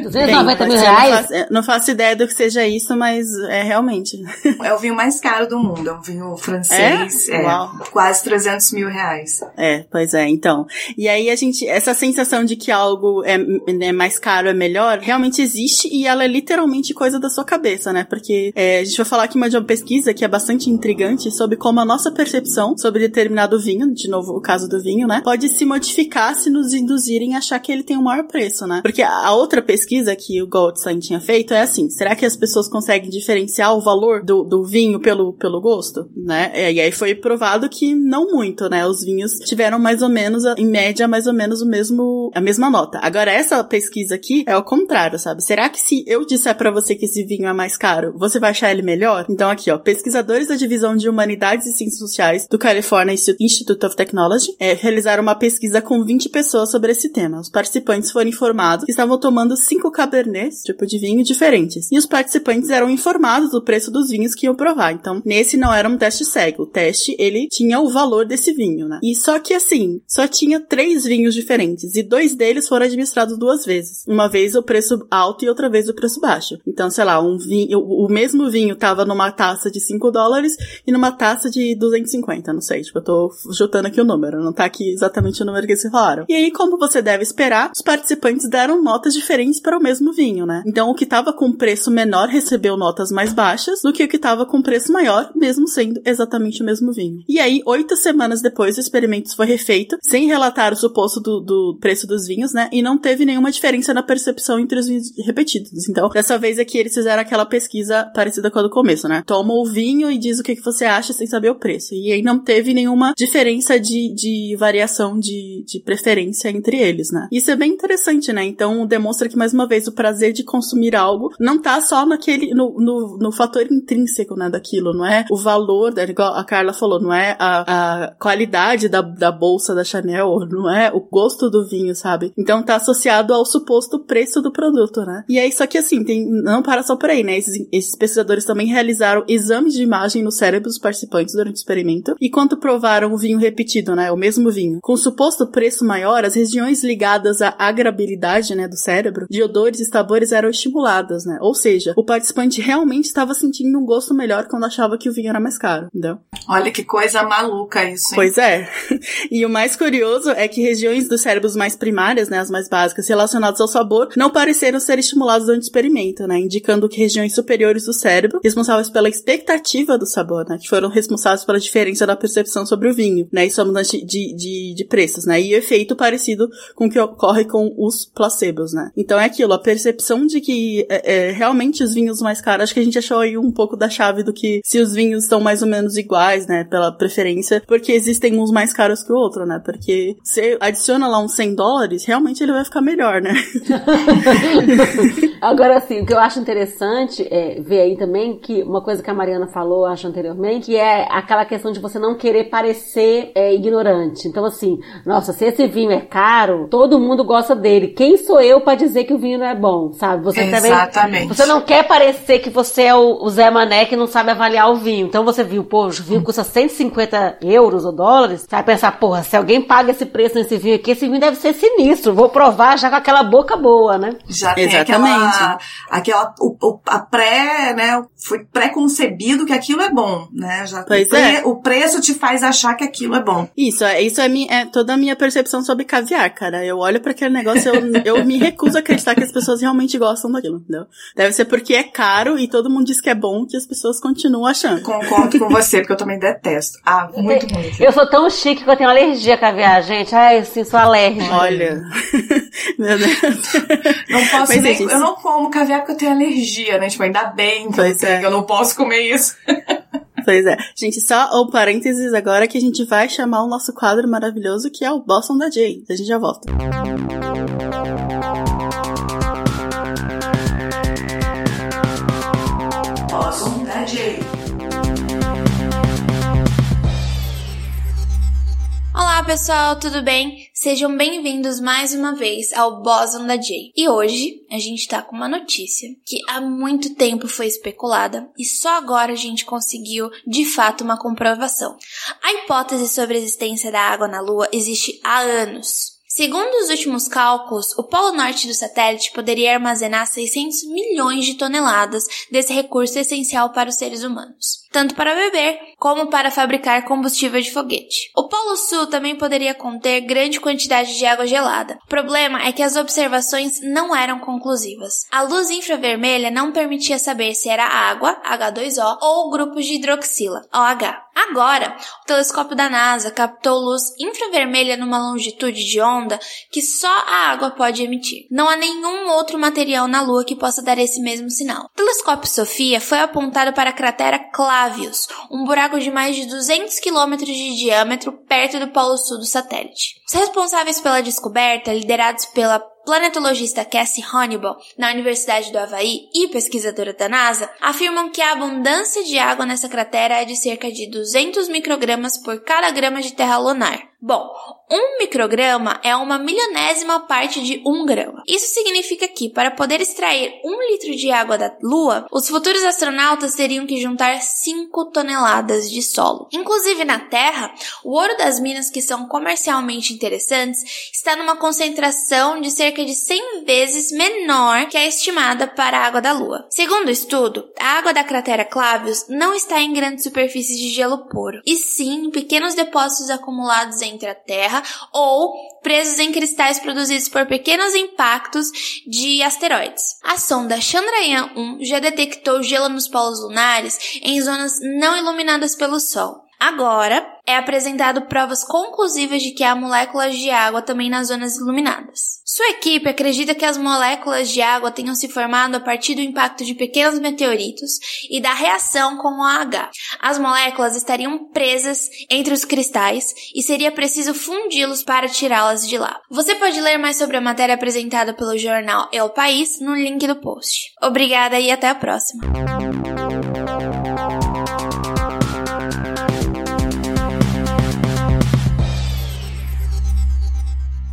Speaker 4: 290 mil reais?
Speaker 2: Não faço, não faço, ideia do que seja isso, mas é realmente. <laughs>
Speaker 3: É o vinho mais caro do mundo, é um vinho francês. É? é quase 300 mil reais.
Speaker 2: É, pois é, então. E aí a gente, essa sensação de que algo é, é mais caro é melhor, realmente existe e ela é literalmente coisa da sua cabeça, né? Porque é, a gente vai falar aqui de uma pesquisa que é bastante intrigante sobre como a nossa percepção sobre determinado vinho, de novo o caso do vinho, né? Pode se modificar se nos induzirem a achar que ele tem um maior preço, né? Porque a outra pesquisa que o Goldstein tinha feito é assim: será que as pessoas conseguem diferenciar o valor do, do vinho pelo, pelo gosto? Né? E aí foi provado que não muito, né? Os vinhos tiveram mais ou menos, em média, mais ou menos o mesmo, a mesma nota. Agora, essa pesquisa aqui é o contrário, sabe? Será que se eu disser para você que esse vinho é mais caro, você vai achar ele melhor? Então, aqui, ó, pesquisadores da divisão de Humanidades e Ciências Sociais do California Institute of Technology é, realizaram uma pesquisa com 20 pessoas sobre esse tema. Os participantes foram informados que estavam tomando cinco cabernets, tipo de vinho, diferentes. E os participantes eram informados do preço dos vinhos que iam provar. Então, nesse não era um teste cego. O teste, ele tinha o valor desse vinho, né? E só que assim, só tinha três vinhos diferentes. E dois deles foram administrados duas vezes. Uma vez o preço alto e outra vez o preço baixo. Então, sei lá, um vinho, o mesmo vinho tava numa taça de 5 dólares e numa taça de 250, não sei. Tipo, eu tô chutando aqui o número, não tá aqui exatamente o número que eles falaram. E aí, como você deve esperar, os participantes deram notas diferentes para o mesmo vinho, né? Então o que tava com preço menor recebeu notas mais baixas do que o que tava com preço maior, mesmo sendo exatamente o mesmo vinho. E aí, oito semanas depois, o experimento foi refeito, sem relatar o suposto do, do preço dos vinhos, né? E não teve nenhuma diferença na percepção entre os vinhos repetidos. Então, dessa vez aqui eles fizeram aquela pesquisa parecida com a do começo, né? Toma o vinho e diz o que, que você acha sem saber o preço. E aí não teve nenhuma diferença de, de variação de, de preferência entre eles, né? Isso é bem interessante, né? Então demonstra que mais uma vez o prazer de consumir algo não tá só naquele no, no, no fator intrínseco né daquilo não é o valor né, igual a Carla falou não é a, a qualidade da, da bolsa da Chanel não é o gosto do vinho sabe então tá associado ao suposto preço do produto né e aí só que assim tem não para só por aí né esses, esses pesquisadores também realizaram exames de imagem no cérebro dos participantes durante o experimento e quando provaram o vinho repetido né o mesmo vinho com suposto preço maior as regiões ligadas à agrabilidade né do cérebro de odores e sabores eram estimuladas, né? Ou seja, o participante realmente estava sentindo um gosto melhor quando achava que o vinho era mais caro, entendeu?
Speaker 3: Olha que coisa maluca isso. Hein?
Speaker 2: Pois é. <laughs> E o mais curioso é que regiões dos cérebros mais primárias, né, as mais básicas, relacionadas ao sabor, não pareceram ser estimuladas durante o experimento, né? Indicando que regiões superiores do cérebro, responsáveis pela expectativa do sabor, né? Que foram responsáveis pela diferença da percepção sobre o vinho, né? E sua mudança de, de, de preços, né? E o efeito parecido com o que ocorre com os placebos, né? Então é aquilo, a percepção de que é, é, realmente os vinhos mais caros, acho que a gente achou aí um pouco da chave do que se os vinhos estão mais ou menos iguais, né, pela preferência, porque existem uns mais caros que o outro, né, porque você adiciona lá uns 100 dólares, realmente ele vai ficar melhor, né. <laughs>
Speaker 4: Agora, assim, o que eu acho interessante é ver aí também que uma coisa que a Mariana falou, acho anteriormente, que é aquela questão de você não querer parecer é, ignorante. Então, assim, nossa, se esse vinho é caro, todo mundo gosta dele. Quem sou eu para dizer que o vinho não é bom, sabe? Você
Speaker 3: Exatamente.
Speaker 4: também. Você não quer parecer que você é o, o Zé Mané que não sabe avaliar o vinho. Então você viu, pô, o vinho custa 150 euros ou dólares. Você vai pensar, porra, se alguém paga esse preço nesse vinho aqui, esse vinho deve ser sinistro. Vou provar já com aquela boca boa, né?
Speaker 3: Já tem aquela, aquela o, o, a pré, né? Foi pré-concebido que aquilo é bom, né? Já,
Speaker 2: Pois
Speaker 3: o, pre-
Speaker 2: é.
Speaker 3: o preço te faz achar que aquilo é bom.
Speaker 2: Isso, é, isso é, é toda a minha percepção sobre caviar, cara. Eu olho pra aquele negócio eu, eu me recuso a acreditar que as pessoas realmente gostam daquilo, entendeu? Deve ser porque é caro e todo mundo diz que é bom que as pessoas continuam achando.
Speaker 3: Concordo com você, porque eu também detesto. Ah, muito ruim.
Speaker 4: Eu sou tão chique que eu tenho alergia a caviar, gente. Ai, assim, sou alérgica.
Speaker 2: Olha. <laughs> Meu Deus.
Speaker 3: Não posso
Speaker 2: Mas,
Speaker 3: nem.
Speaker 2: gente,
Speaker 3: eu não como caviar porque eu tenho alergia, né? Tipo, ainda bem que eu,
Speaker 2: é.
Speaker 3: eu não posso comer isso. <laughs>
Speaker 2: Pois é. Gente, só um parênteses agora que a gente vai chamar o nosso quadro maravilhoso que é o Boston da Jay. A gente já volta.
Speaker 3: Posso
Speaker 5: Olá pessoal, tudo bem? Sejam bem-vindos mais uma vez ao Boson da Jay. E hoje a gente tá com uma notícia que há muito tempo foi especulada e só agora a gente conseguiu de fato uma comprovação. A hipótese sobre a existência da água na Lua existe há anos. Segundo os últimos cálculos, o polo norte do satélite poderia armazenar 600 milhões de toneladas desse recurso essencial para os seres humanos, tanto para beber como para fabricar combustível de foguete. O polo sul também poderia conter grande quantidade de água gelada. O problema é que as observações não eram conclusivas. A luz infravermelha não permitia saber se era água, H2O, ou grupos de hidroxila, OH. Agora, o telescópio da NASA captou luz infravermelha numa longitude de onda que só a água pode emitir. Não há nenhum outro material na Lua que possa dar esse mesmo sinal. O telescópio Sofia foi apontado para a cratera Um buraco de mais de 200 quilômetros de diâmetro perto do polo sul do satélite. Os responsáveis pela descoberta, liderados pela planetologista Cassie Honeyball, na Universidade do Havaí e pesquisadora da NASA, afirmam que a abundância de água nessa cratera é de cerca de 200 microgramas por cada grama de terra lunar. Bom, um micrograma é uma milionésima parte de um grama. Isso significa que, para poder extrair um litro de água da Lua, os futuros astronautas teriam que juntar 5 toneladas de solo. Inclusive na Terra, o ouro das minas que são comercialmente interessantes está numa concentração de cerca de 100 vezes menor que a estimada para a água da Lua. Segundo o estudo, a água da cratera Clavius não está em grandes superfícies de gelo puro, e sim em pequenos depósitos acumulados entre a Terra ou presos em cristais produzidos por pequenos impactos de asteroides. A sonda Chandrayaan-1 já detectou gelo nos polos lunares em zonas não iluminadas pelo Sol. Agora, é apresentado provas conclusivas de que há moléculas de água também nas zonas iluminadas. Sua equipe acredita que as moléculas de água tenham se formado a partir do impacto de pequenos meteoritos e da reação com o OH. As moléculas estariam presas entre os cristais e seria preciso fundi-los para tirá-las de lá. Você pode ler mais sobre a matéria apresentada pelo jornal El País no link do post. Obrigada e até a próxima.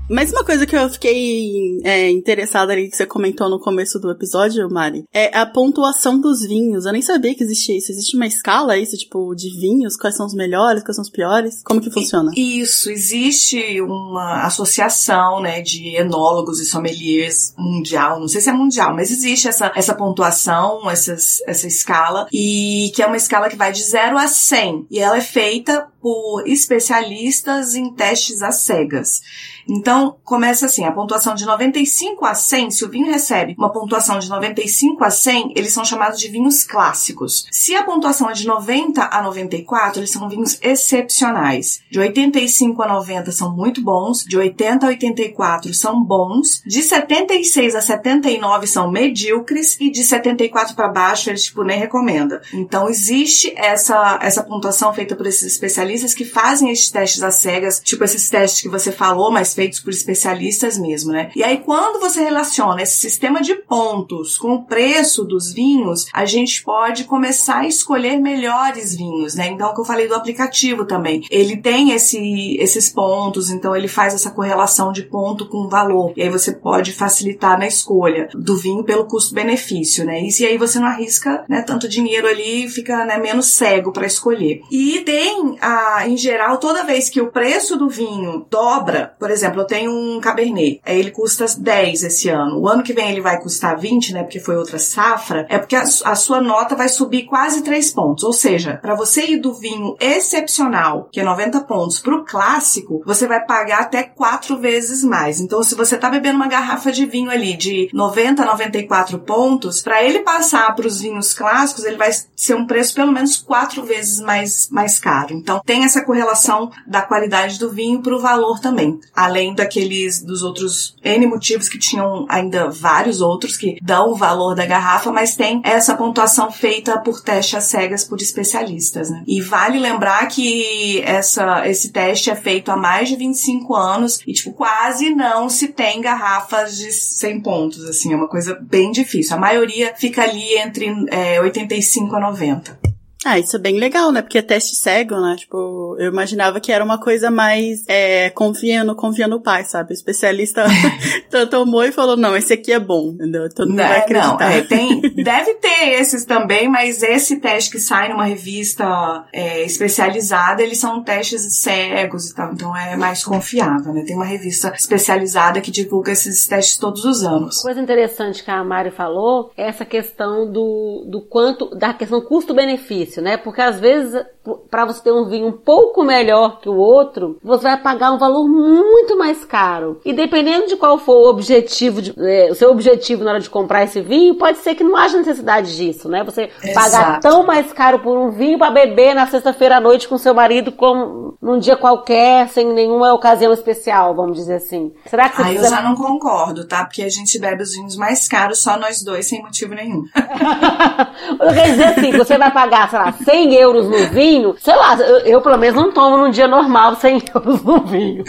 Speaker 2: Mas uma coisa que eu fiquei é, interessada ali que você comentou no começo do episódio, Mari, é a pontuação dos vinhos. Eu nem sabia que existia isso. Existe uma escala isso, tipo, de vinhos? Quais são os melhores, quais são os piores? Como que funciona?
Speaker 3: Isso, existe uma associação, né, de enólogos e sommeliers mundial, não sei se é mundial, mas existe essa, essa pontuação, essas, essa escala, e que é uma escala que vai de 0 a 100, e ela é feita por especialistas em testes às cegas. Então, começa assim, a pontuação de 95 a 100, se o vinho recebe uma pontuação de 95 a 100, eles são chamados de vinhos clássicos. Se a pontuação é de 90 a 94, eles são vinhos excepcionais. De 85 a 90 são muito bons, de 80 a 84 são bons, de 76 a 79 são medíocres e de 74 para baixo eles tipo nem recomenda. Então existe essa essa pontuação feita por esses especialistas que fazem esses testes às cegas, tipo esses testes que você falou, mas feitos por especialistas mesmo, né? E aí quando você relaciona esse sistema de pontos com o preço dos vinhos, a gente pode começar a escolher melhores vinhos, né? Então, o que eu falei do aplicativo também, ele tem esse, esses pontos, então ele faz essa correlação de ponto com valor. E aí você pode facilitar na escolha do vinho pelo custo-benefício, né? E aí você não arrisca, né, tanto dinheiro ali, fica né, menos cego para escolher. E tem, a, em geral, toda vez que o preço do vinho dobra, por exemplo, eu tenho um Cabernet, aí ele custa 10 esse ano. O ano que vem ele vai custar 20, né, porque foi outra safra, é porque a, a sua nota vai subir quase 3 pontos. Ou seja, para você ir do vinho excepcional, que é 90 pontos, pro clássico, você vai pagar até 4 vezes mais. Então, se você tá bebendo uma garrafa de vinho ali de 90 a 94 pontos, para ele passar para os vinhos clássicos, ele vai ser um preço pelo menos 4 vezes mais, mais caro. Então, tem essa correlação da qualidade do vinho pro valor também. Além daqueles, dos outros N motivos que tinham ainda vários outros que dão o valor da garrafa, mas tem essa pontuação feita por teste às cegas por especialistas, né? E vale lembrar que essa, esse teste é feito há mais de 25 anos e, tipo, quase não se tem garrafas de 100 pontos, assim, é uma coisa bem difícil. A maioria fica ali entre é, 85 a 90.
Speaker 2: Ah, isso é bem legal, né? Porque é teste cego, né? Tipo, eu imaginava que era uma coisa mais é, confia no, confia no pai, sabe? O especialista <laughs> <laughs> tomou e falou, não, esse aqui é bom, entendeu? Todo mundo
Speaker 3: não,
Speaker 2: vai acreditar.
Speaker 3: Não, é, tem, <laughs> deve ter esses também, mas esse teste que sai numa revista é, especializada, eles são testes cegos e tal, então é mais confiável, né? Tem uma revista especializada que divulga esses testes todos os anos.
Speaker 4: Coisa interessante que a Mari falou é essa questão do, do quanto, da questão custo-benefício difícil, né? Porque às vezes, para você ter um vinho um pouco melhor que o outro, você vai pagar um valor muito mais caro. E dependendo de qual for o objetivo, de, é, o seu objetivo na hora de comprar esse vinho, pode ser que não haja necessidade disso, né? Você Exato. pagar tão mais caro por um vinho para beber na sexta-feira à noite com seu marido como num dia qualquer, sem nenhuma ocasião especial, vamos dizer assim.
Speaker 3: Será que você ah, precisa... eu já não concordo, tá? Porque a gente bebe os vinhos mais caros só nós dois, sem motivo nenhum. <laughs>
Speaker 4: eu quero dizer assim, você vai pagar, sei lá, 100 euros no vinho, <laughs> sei lá, eu, eu, pelo menos não tomo num dia normal <laughs> 100 euros no vinho.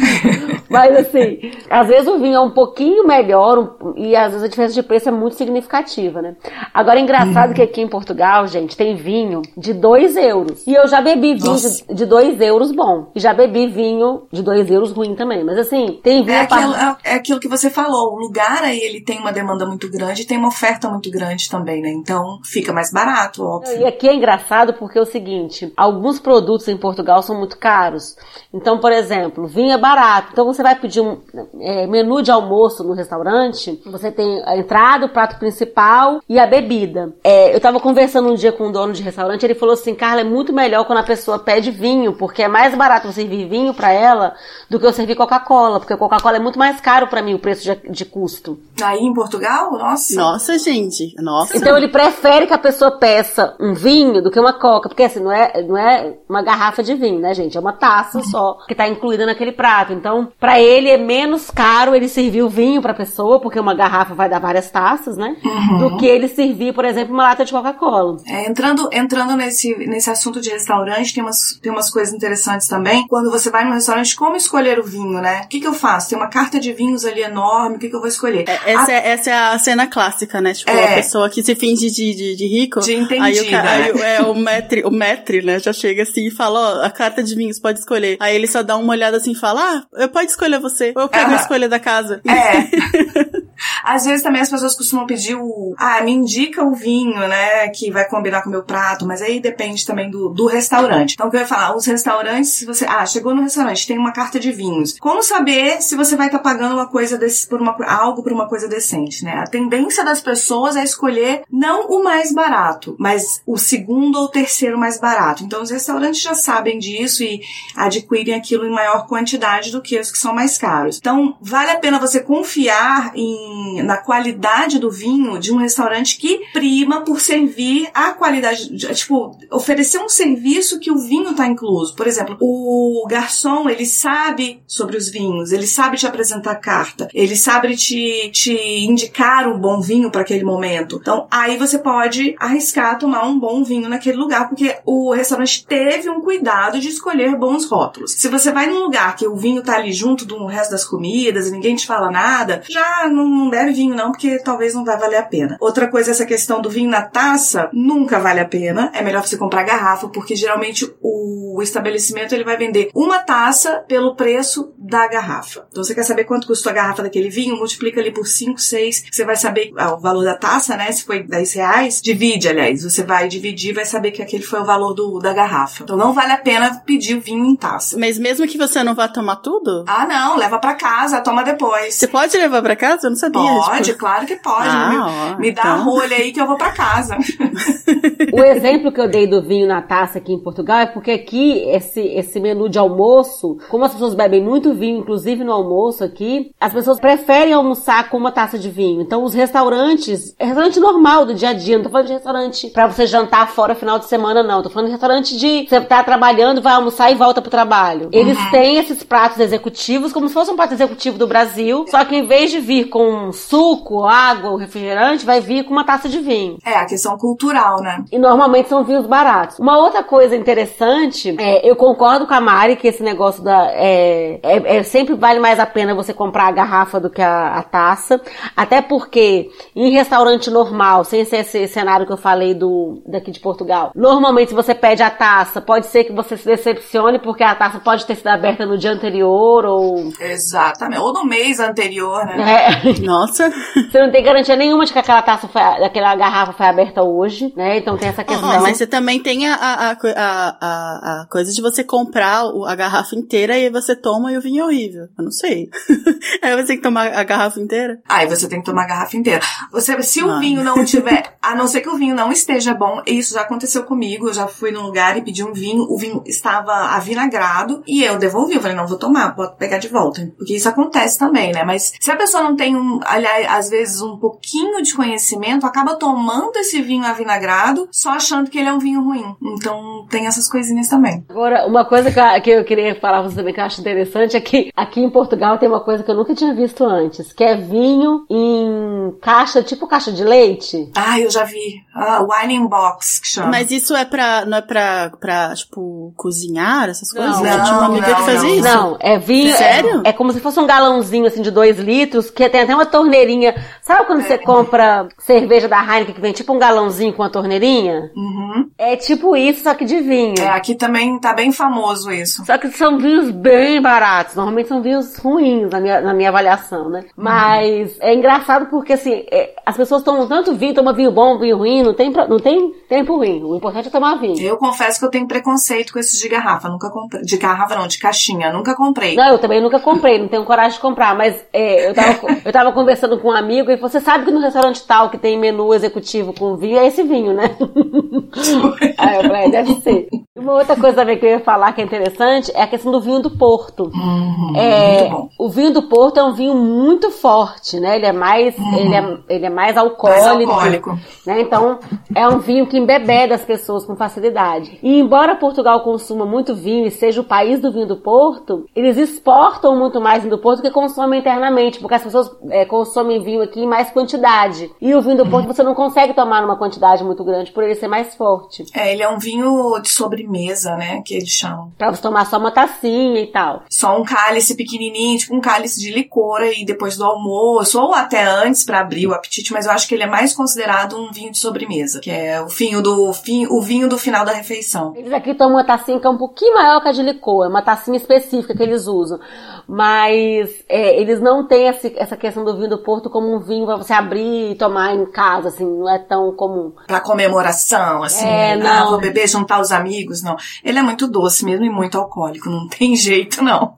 Speaker 4: Mas assim, às vezes o vinho é um pouquinho melhor um, e às vezes a diferença de preço é muito significativa, né? Agora, é engraçado que aqui em Portugal, gente, tem vinho de 2 euros. E eu já bebi vinho de, de 2 euros bom. E já bebi vinho de 2 euros ruim também. Mas assim, tem vinho...
Speaker 3: É aquilo, é, é aquilo que você falou. O lugar aí, ele tem uma demanda muito grande e tem uma oferta muito grande também, né? Então, fica mais barato, óbvio.
Speaker 4: E aqui é engraçado porque é o seguinte, alguns produtos em Portugal são muito caros. Então, por exemplo, vinho é barato. Então você vai pedir um é, menu de almoço no restaurante, você tem a entrada, o prato principal e a bebida. É, eu tava conversando um dia com um dono de restaurante, ele falou assim, Carla, é muito melhor quando a pessoa pede vinho, porque é mais barato você servir vinho para ela do que eu servir Coca-Cola, porque Coca-Cola é muito mais caro para mim o preço de, de, custo.
Speaker 3: Aí em Portugal? Nossa.
Speaker 2: Nossa, gente. Nossa.
Speaker 4: Então ele prefere que a pessoa peça um vinho do que uma Coca, porque assim, não é, não é uma garrafa de vinho, né, gente? É uma taça só que tá incluída naquele prato. Então, para ele é menos caro ele servir o vinho pra pessoa, porque uma garrafa vai dar várias taças, né? Uhum. Do que ele servir, por exemplo, uma lata de Coca-Cola.
Speaker 3: É, entrando entrando nesse, nesse assunto de restaurante, tem umas, tem umas coisas interessantes também. Quando você vai num restaurante, como escolher o vinho, né? O que, que eu faço? Tem uma carta de vinhos ali enorme, o que, que eu vou escolher?
Speaker 2: É, essa, a... é, essa é a cena clássica, né? Tipo, é. a pessoa que se finge de, de, de rico.
Speaker 3: De entendida.
Speaker 2: Aí o, aí, é, o metre, o metre, né? Já chega assim e fala, ó, a carta de vinhos, pode escolher. Aí ele só dá uma olhada assim e fala, ah, pode escolher você. Ou eu pego a escolha da casa.
Speaker 3: É. <laughs> Às vezes também as pessoas costumam pedir o. Ah, me indica o vinho, né? Que vai combinar com o meu prato, mas aí depende também do, do restaurante. Então, o que eu ia falar? Os restaurantes, se você. Ah, chegou no restaurante, tem uma carta de vinhos. Como saber se você vai estar tá pagando uma coisa desse, por uma, algo por uma coisa decente, né? A tendência das pessoas é escolher não o mais barato, mas o segundo ou terceiro mais barato. Então, os restaurantes já sabem disso e adquirem aquilo em maior quantidade do que os que são mais caros. Então, vale a pena você confiar em na qualidade do vinho de um restaurante que prima por servir a qualidade, tipo, oferecer um serviço que o vinho tá incluso. Por exemplo, o garçom, ele sabe sobre os vinhos, ele sabe te apresentar carta, ele sabe te, te indicar um bom vinho para aquele momento. Então, aí você pode arriscar tomar um bom vinho naquele lugar, porque o restaurante teve um cuidado de escolher bons rótulos. Se você vai num lugar que o vinho tá ali junto do resto das comidas e ninguém te fala nada, já não, não bebe vinho não, porque talvez não vai valer a pena. Outra coisa, essa questão do vinho na taça, nunca vale a pena. É melhor você comprar garrafa, porque geralmente o estabelecimento ele vai vender uma taça pelo preço da garrafa. Então você quer saber quanto custou a garrafa daquele vinho? Multiplica ali por 5, 6, você vai saber ah, o valor da taça, né? Se foi 10 reais, divide, aliás. Você vai dividir vai saber que aquele foi o valor do, da garrafa. Então não vale a pena pedir o vinho em taça.
Speaker 2: Mas mesmo que você não vá tomar tudo?
Speaker 3: Ah, não, leva para casa, toma depois.
Speaker 2: Você pode levar para casa? Eu não sabia.
Speaker 3: Pode, tipo... claro que pode. Ah, me, me dá então... a rolha aí que eu vou para casa. <laughs>
Speaker 4: o exemplo que eu dei do vinho na taça aqui em Portugal é porque aqui esse, esse menu de almoço, como as pessoas bebem muito vinho, inclusive no almoço aqui, as pessoas preferem almoçar com uma taça de vinho. Então os restaurantes, é restaurante normal do dia a dia, não tô falando de restaurante para você jantar fora final de semana não, tô falando de restaurante de você tá trabalhando, vai almoçar e volta pro trabalho. Eles uhum. têm esses pratos executivos como se fosse um prato executivo do Brasil, só que em vez de vir com suco, água, refrigerante, vai vir com uma taça de vinho.
Speaker 3: É, a questão cultural, né?
Speaker 4: E normalmente são vinhos baratos. Uma outra coisa interessante, é, eu concordo com a Mari que esse negócio da. É, é, é, sempre vale mais a pena você comprar a garrafa do que a, a, taça. Até porque em restaurante normal, sem ser esse cenário que eu falei do daqui de Portugal, normalmente se você pede a taça, pode ser que você se decepcione porque a taça pode ter sido aberta no dia anterior ou.
Speaker 3: Exatamente. Ou no mês anterior, né?
Speaker 4: É. <laughs>
Speaker 2: Nossa.
Speaker 4: Você não tem garantia nenhuma de que aquela taça foi, aquela garrafa foi aberta hoje, né? Então tem essa questão.
Speaker 2: Oh, mas você também tem a, a, a, a, a coisa de você comprar a garrafa inteira e aí você toma e o vinho é horrível. Eu não sei. <laughs> aí você tem que tomar a garrafa inteira?
Speaker 3: Aí você tem que tomar a garrafa inteira. Você, se o ah. vinho não <laughs> tiver, a não ser que o vinho não esteja bom, isso já aconteceu comigo. Eu já fui num lugar e pedi um vinho, o vinho estava avinagrado e eu devolvi. Eu falei, não vou tomar, pode pegar de volta. Porque isso acontece também, né? Mas se a pessoa não tem um, aliás, às vezes um pouquinho de conhecimento, acaba tomando esse vinho avinagrado só achando que ele é um vinho ruim. Então tem essas coisinhas também.
Speaker 4: Agora, uma coisa que eu, que eu queria falar pra você também que eu acho interessante é que aqui em Portugal tem uma coisa que eu nunca tinha visto antes, que é vinho em caixa, tipo caixa de leite.
Speaker 3: Ah, eu já vi. Ah, wine box que chama.
Speaker 2: Mas isso é pra, não é pra, pra tipo, cozinhar essas coisas?
Speaker 3: Não, eu tinha uma amiga
Speaker 4: não,
Speaker 3: que fazia
Speaker 4: não.
Speaker 3: isso.
Speaker 4: Não, é vinho.
Speaker 2: Sério?
Speaker 4: É, é, como se fosse um galãozinho assim de dois litros, que tem até uma torneirinha. Sabe quando é. você compra cerveja da Heineken que vem tipo um galãozinho com uma torneirinha?
Speaker 3: Uhum.
Speaker 4: É tipo isso, só que de vinho.
Speaker 3: É, aqui também tá bem famoso isso.
Speaker 4: Só que são vinhos bem baratos. Normalmente são vinhos ruins na minha, na minha avaliação, né? Uhum. Mas é engraçado porque assim, é, as pessoas tomam tanto vinho, tomam vinho bom, vinho ruim, não tem, não tem tempo ruim. O importante é tomar vinho.
Speaker 3: Eu confesso que eu tenho preconceito com esses de garrafa. Nunca comprei. De garrafa não, de caixinha. Nunca comprei.
Speaker 4: Não, eu também nunca comprei, não tenho coragem de comprar. Mas é, eu, tava, eu tava conversando com um amigo e você sabe que no restaurante tal que tem menu executivo com vinho é esse vinho, né? <laughs> Aí eu falei, deve ser. Uma outra coisa também que eu ia falar que é interessante é a questão do vinho do Porto.
Speaker 3: Uhum,
Speaker 4: é, o vinho do Porto é um vinho muito forte, né? Ele é mais, uhum. ele é, ele é mais alcoólico.
Speaker 3: Mais alcoólico.
Speaker 4: Né? Então, é um vinho que embebeda as pessoas com facilidade. E embora Portugal consuma muito vinho e seja o país do vinho do Porto, eles exportam muito mais vinho do Porto do que consomem internamente, porque as pessoas é, consomem vinho aqui em mais quantidade. E o vinho do Porto você não consegue tomar numa quantidade muito grande por ele ser mais forte.
Speaker 3: É, ele é um vinho de sobremesa né? Que eles chamam.
Speaker 4: Pra você tomar só uma tacinha e tal.
Speaker 3: Só um cálice pequenininho, tipo um cálice de licor aí depois do almoço, ou até antes para abrir o apetite, mas eu acho que ele é mais considerado um vinho de sobremesa, que é o vinho do, fim, o vinho do final da refeição.
Speaker 4: Eles aqui tomam uma tacinha que é um pouquinho maior que a de licor, é uma tacinha específica que eles usam mas é, eles não têm essa questão do vinho do Porto como um vinho para você abrir e tomar em casa, assim, não é tão comum.
Speaker 3: Pra comemoração, assim,
Speaker 4: é,
Speaker 3: né? não. Ah, vou beber, juntar os amigos não. Ele é muito doce mesmo e muito alcoólico, não <laughs> tem jeito, não.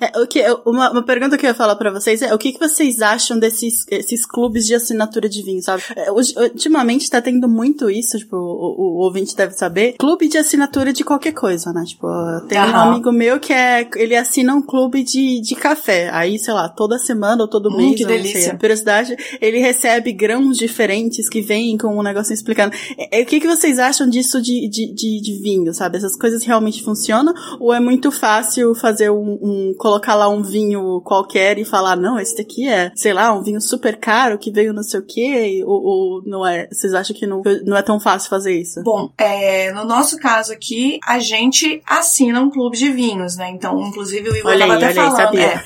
Speaker 2: É, o que, uma, uma pergunta que eu ia falar pra vocês é o que, que vocês acham desses esses clubes de assinatura de vinho, sabe? É, ultimamente tá tendo muito isso, tipo, o, o, ouvinte deve saber. Clube de assinatura de qualquer coisa, né? Tipo, tem uhum. um amigo meu que é, ele assina um clube de, de café. Aí, sei lá, toda semana ou todo hum, mês,
Speaker 3: delícia.
Speaker 2: Curiosidade, ele recebe grãos diferentes que vêm com um negócio explicando. É, é, o que, que vocês acham disso de, de, de, de vinho, sabe? Essas coisas realmente funcionam? Ou é muito fácil fazer um, um, colocar lá um vinho qualquer e falar, não, esse daqui é, sei lá, um vinho super caro que veio não sei o quê? Ou, ou não é? Vocês acham que não, não é tão fácil fazer isso?
Speaker 3: Bom, é, no nosso caso aqui, a gente assina um clube de vinhos, né? Então, inclusive o Igor olha tava aí, até falando. Aí, é.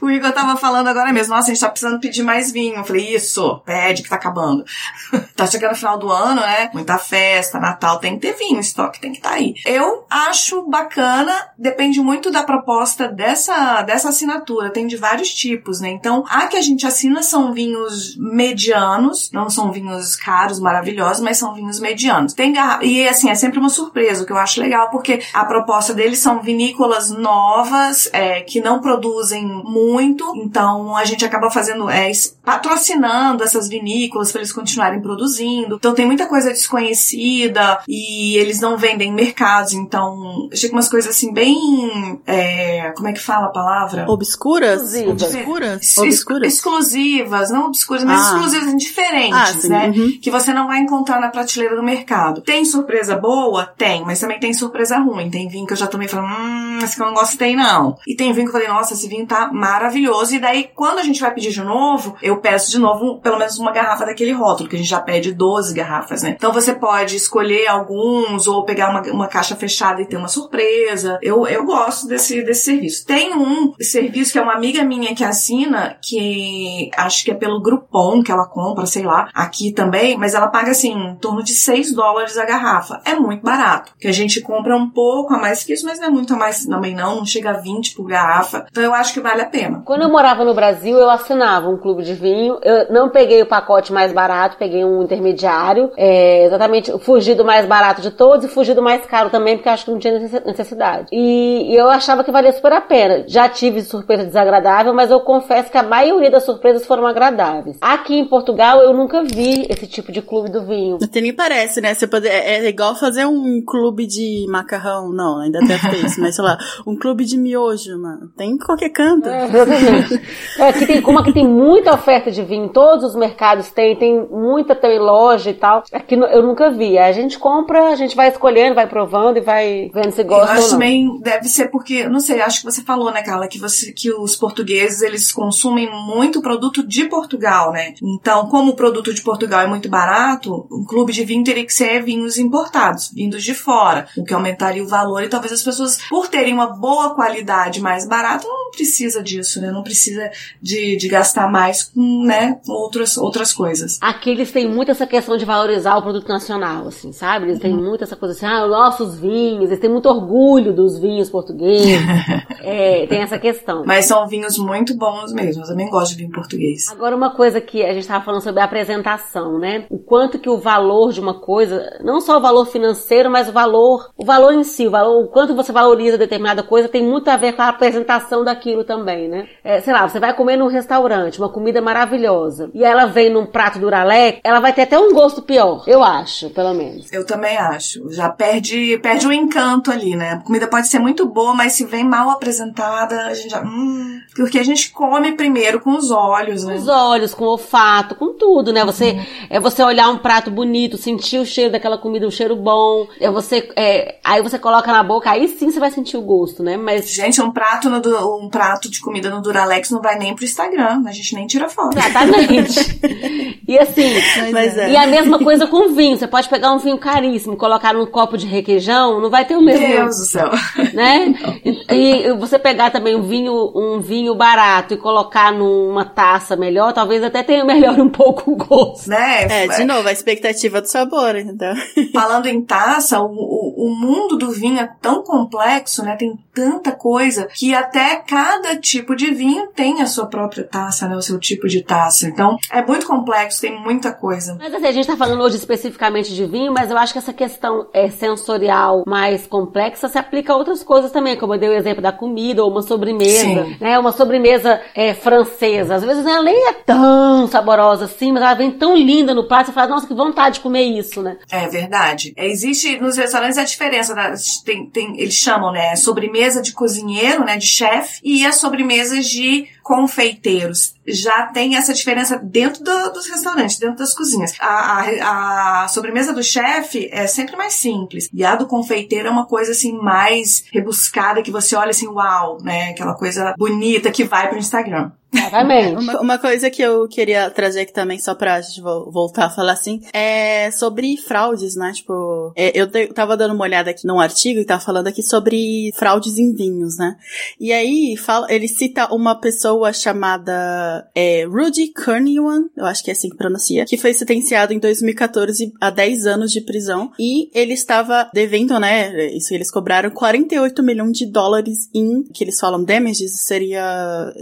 Speaker 3: <laughs> o Igor tava falando agora mesmo, nossa, a gente tá precisando pedir mais vinho. Eu falei, isso, pede que tá acabando. <laughs> tá chegando no final do ano, né? Muita festa, Natal, tem que ter vinho, estoque tem que estar tá aí. Eu acho bacana, depende muito da proposta dessa, dessa assinatura. Tem de vários tipos, né? Então, a que a gente assina são vinhos medianos, não são vinhos caros, maravilhosos, mas são vinhos medianos. Tem. E assim, é sempre uma surpresa, o que eu acho legal, porque a proposta deles são vinícolas novas, é, que não produzem muito, então a gente acaba fazendo, é, patrocinando essas vinícolas para eles continuarem produzindo. Então tem muita coisa desconhecida e eles não vendem em mercados, então chega umas coisas assim bem, é, como é que fala a palavra?
Speaker 2: Obscuras?
Speaker 3: Obscuras? Obscuras? Exclusivas, não obscuras, mas ah. exclusivas diferentes, ah, né? Uhum. Que você não vai encontrar na prateleira do mercado. Tem surpresa boa? Tem, mas também tem surpresa ruim. Tem vinho que eu já tomei falando, hum, esse que eu não gostei não. E tem vinho que eu falei, nossa, esse vinho tá maravilhoso. E daí, quando a gente vai pedir de novo, eu peço de novo pelo menos uma garrafa daquele rótulo, que a gente já pede 12 garrafas, né? Então você pode escolher alguns ou pegar uma, uma caixa fechada e ter uma surpresa. Eu, eu gosto desse, desse serviço. Tem um serviço que é uma amiga minha que assina, que acho que é pelo Groupon que ela compra, sei lá, aqui também, mas ela paga assim, em torno de 6 dólares a garrafa. É muito barato. Que a gente compra um pouco a mais que isso, mas não é muito a mais também não, não chega a 20 por garrafa. Então eu acho que vale a pena.
Speaker 4: Quando eu morava no Brasil, eu assinava um clube de vinho. Eu não peguei o pacote mais barato, peguei um intermediário. É, exatamente, fugi do mais barato de todos e fugi do mais caro também, porque acho que não tinha necessidade. E, e eu achava que valia super a pena. Já tive surpresa desagradável, mas eu confesso que a maioria das surpresas foram agradáveis. Aqui em Portugal, eu nunca vi esse tipo de clube do vinho.
Speaker 2: Até nem parece, né? Você pode, é, é igual fazer um clube de macarrão. Não, ainda deve ter isso, mas sei lá, um clube de miojo, mano. Tem em qualquer canto. É,
Speaker 4: exatamente. <laughs> é, aqui tem, como aqui tem muita oferta de vinho, todos os mercados têm, tem muita também loja e tal. Aqui eu nunca vi. A gente compra, a gente vai escolhendo, vai provando e vai vendo se gosta
Speaker 3: eu acho
Speaker 4: ou não.
Speaker 3: também deve ser porque, não sei, acho que você falou, né, Carla, que você que os portugueses eles consumem muito produto de Portugal, né? Então, como o produto de Portugal é muito barato, um clube de vinho teria que ser vinhos importados, vindos de fora, o que aumentaria o valor e talvez as pessoas, por terem uma boa qualidade mais barata, não precisa disso, né? Não precisa de, de gastar mais com, né, outras, outras coisas.
Speaker 4: Aqui eles têm muito essa questão de valorizar o produto nacional, assim, sabe? Eles têm uhum. muito essa coisa assim, ah, nossos vinhos, eles têm muito orgulho dos vinhos portugueses. <laughs> é, tem essa questão.
Speaker 3: Mas são vinhos muito bons mesmo, eu também gosto de vinho português.
Speaker 4: Agora, uma coisa que a gente estava falando sobre a apresentação, né? O quanto que o valor de uma coisa, não só o valor financeiro, mas o valor, o valor em si, o valor, o quanto você valoriza determinada coisa tem muito a ver com a apresentação daquilo também, né? É, sei lá, você vai comer num restaurante, uma comida maravilhosa, e ela vem num prato duralec, ela vai ter até um gosto pior, eu acho, pelo menos.
Speaker 3: Eu também acho. Já perde, perde o encanto ali, né? A comida pode ser muito boa, mas se vem mal apresentada, a gente já, hum, porque a gente come primeiro com os olhos, né?
Speaker 4: Com os olhos, com o olfato, com tudo, né? Você uhum. é você olhar um prato bonito, sentir o cheiro daquela comida, um cheiro bom, é você é, aí você coloca na boca, aí sim você vai sentir o gosto, né? Mas
Speaker 3: gente, um prato no, um prato de comida no Duralex não vai nem pro Instagram, a gente nem tira foto.
Speaker 4: Exatamente. <laughs> e assim, é. e a mesma coisa com vinho, você pode pegar um vinho caríssimo, colocar num copo de requeijão, não vai ter o mesmo.
Speaker 3: Deus do céu.
Speaker 4: Né? E, e você pegar também um vinho, um vinho barato e colocar numa taça melhor, talvez até tenha melhor um pouco o gosto.
Speaker 3: Né?
Speaker 2: É, de novo, a expectativa do sabor, entendeu?
Speaker 3: Falando em taça, o, o, o mundo do vinho é tão complexo, né? Tem tanta coisa que até cada tipo de vinho tem a sua própria taça, né? O seu tipo de taça. Então, é muito complexo, tem muita coisa.
Speaker 4: Mas assim, a gente tá falando hoje especificamente de vinho, mas eu acho que essa questão é sensorial mais complexa se aplica a outras coisas também, como eu dei o exemplo da comida ou uma sobremesa, Sim. né? Uma sobremesa é, francesa. Às vezes ela nem é tão saborosa assim, mas ela vem tão linda no prato, você fala, nossa, que vontade de comer isso, né?
Speaker 3: É verdade. É, existe nos restaurantes a diferença, da, tem, tem, eles chamam, né, sobremesa de cozinheiro, né, de chefe, e as sobremesas de confeiteiros. Já tem essa diferença dentro do, dos restaurantes, dentro das cozinhas. A, a, a sobremesa do chefe é sempre mais simples. E a do confeiteiro é uma coisa assim mais rebuscada que você olha assim, uau, né? Aquela coisa bonita que vai pro Instagram.
Speaker 4: Exatamente.
Speaker 2: Uma, uma, coisa que eu queria trazer aqui também, só pra gente voltar a falar assim, é sobre fraudes, né? Tipo, é, eu tava dando uma olhada aqui num artigo e tava falando aqui sobre fraudes em vinhos, né? E aí, fala, ele cita uma pessoa chamada é, Rudy Kurniwan, eu acho que é assim que pronuncia, que foi sentenciado em 2014 a 10 anos de prisão e ele estava devendo, né? Isso eles cobraram 48 milhões de dólares em, que eles falam damages, seria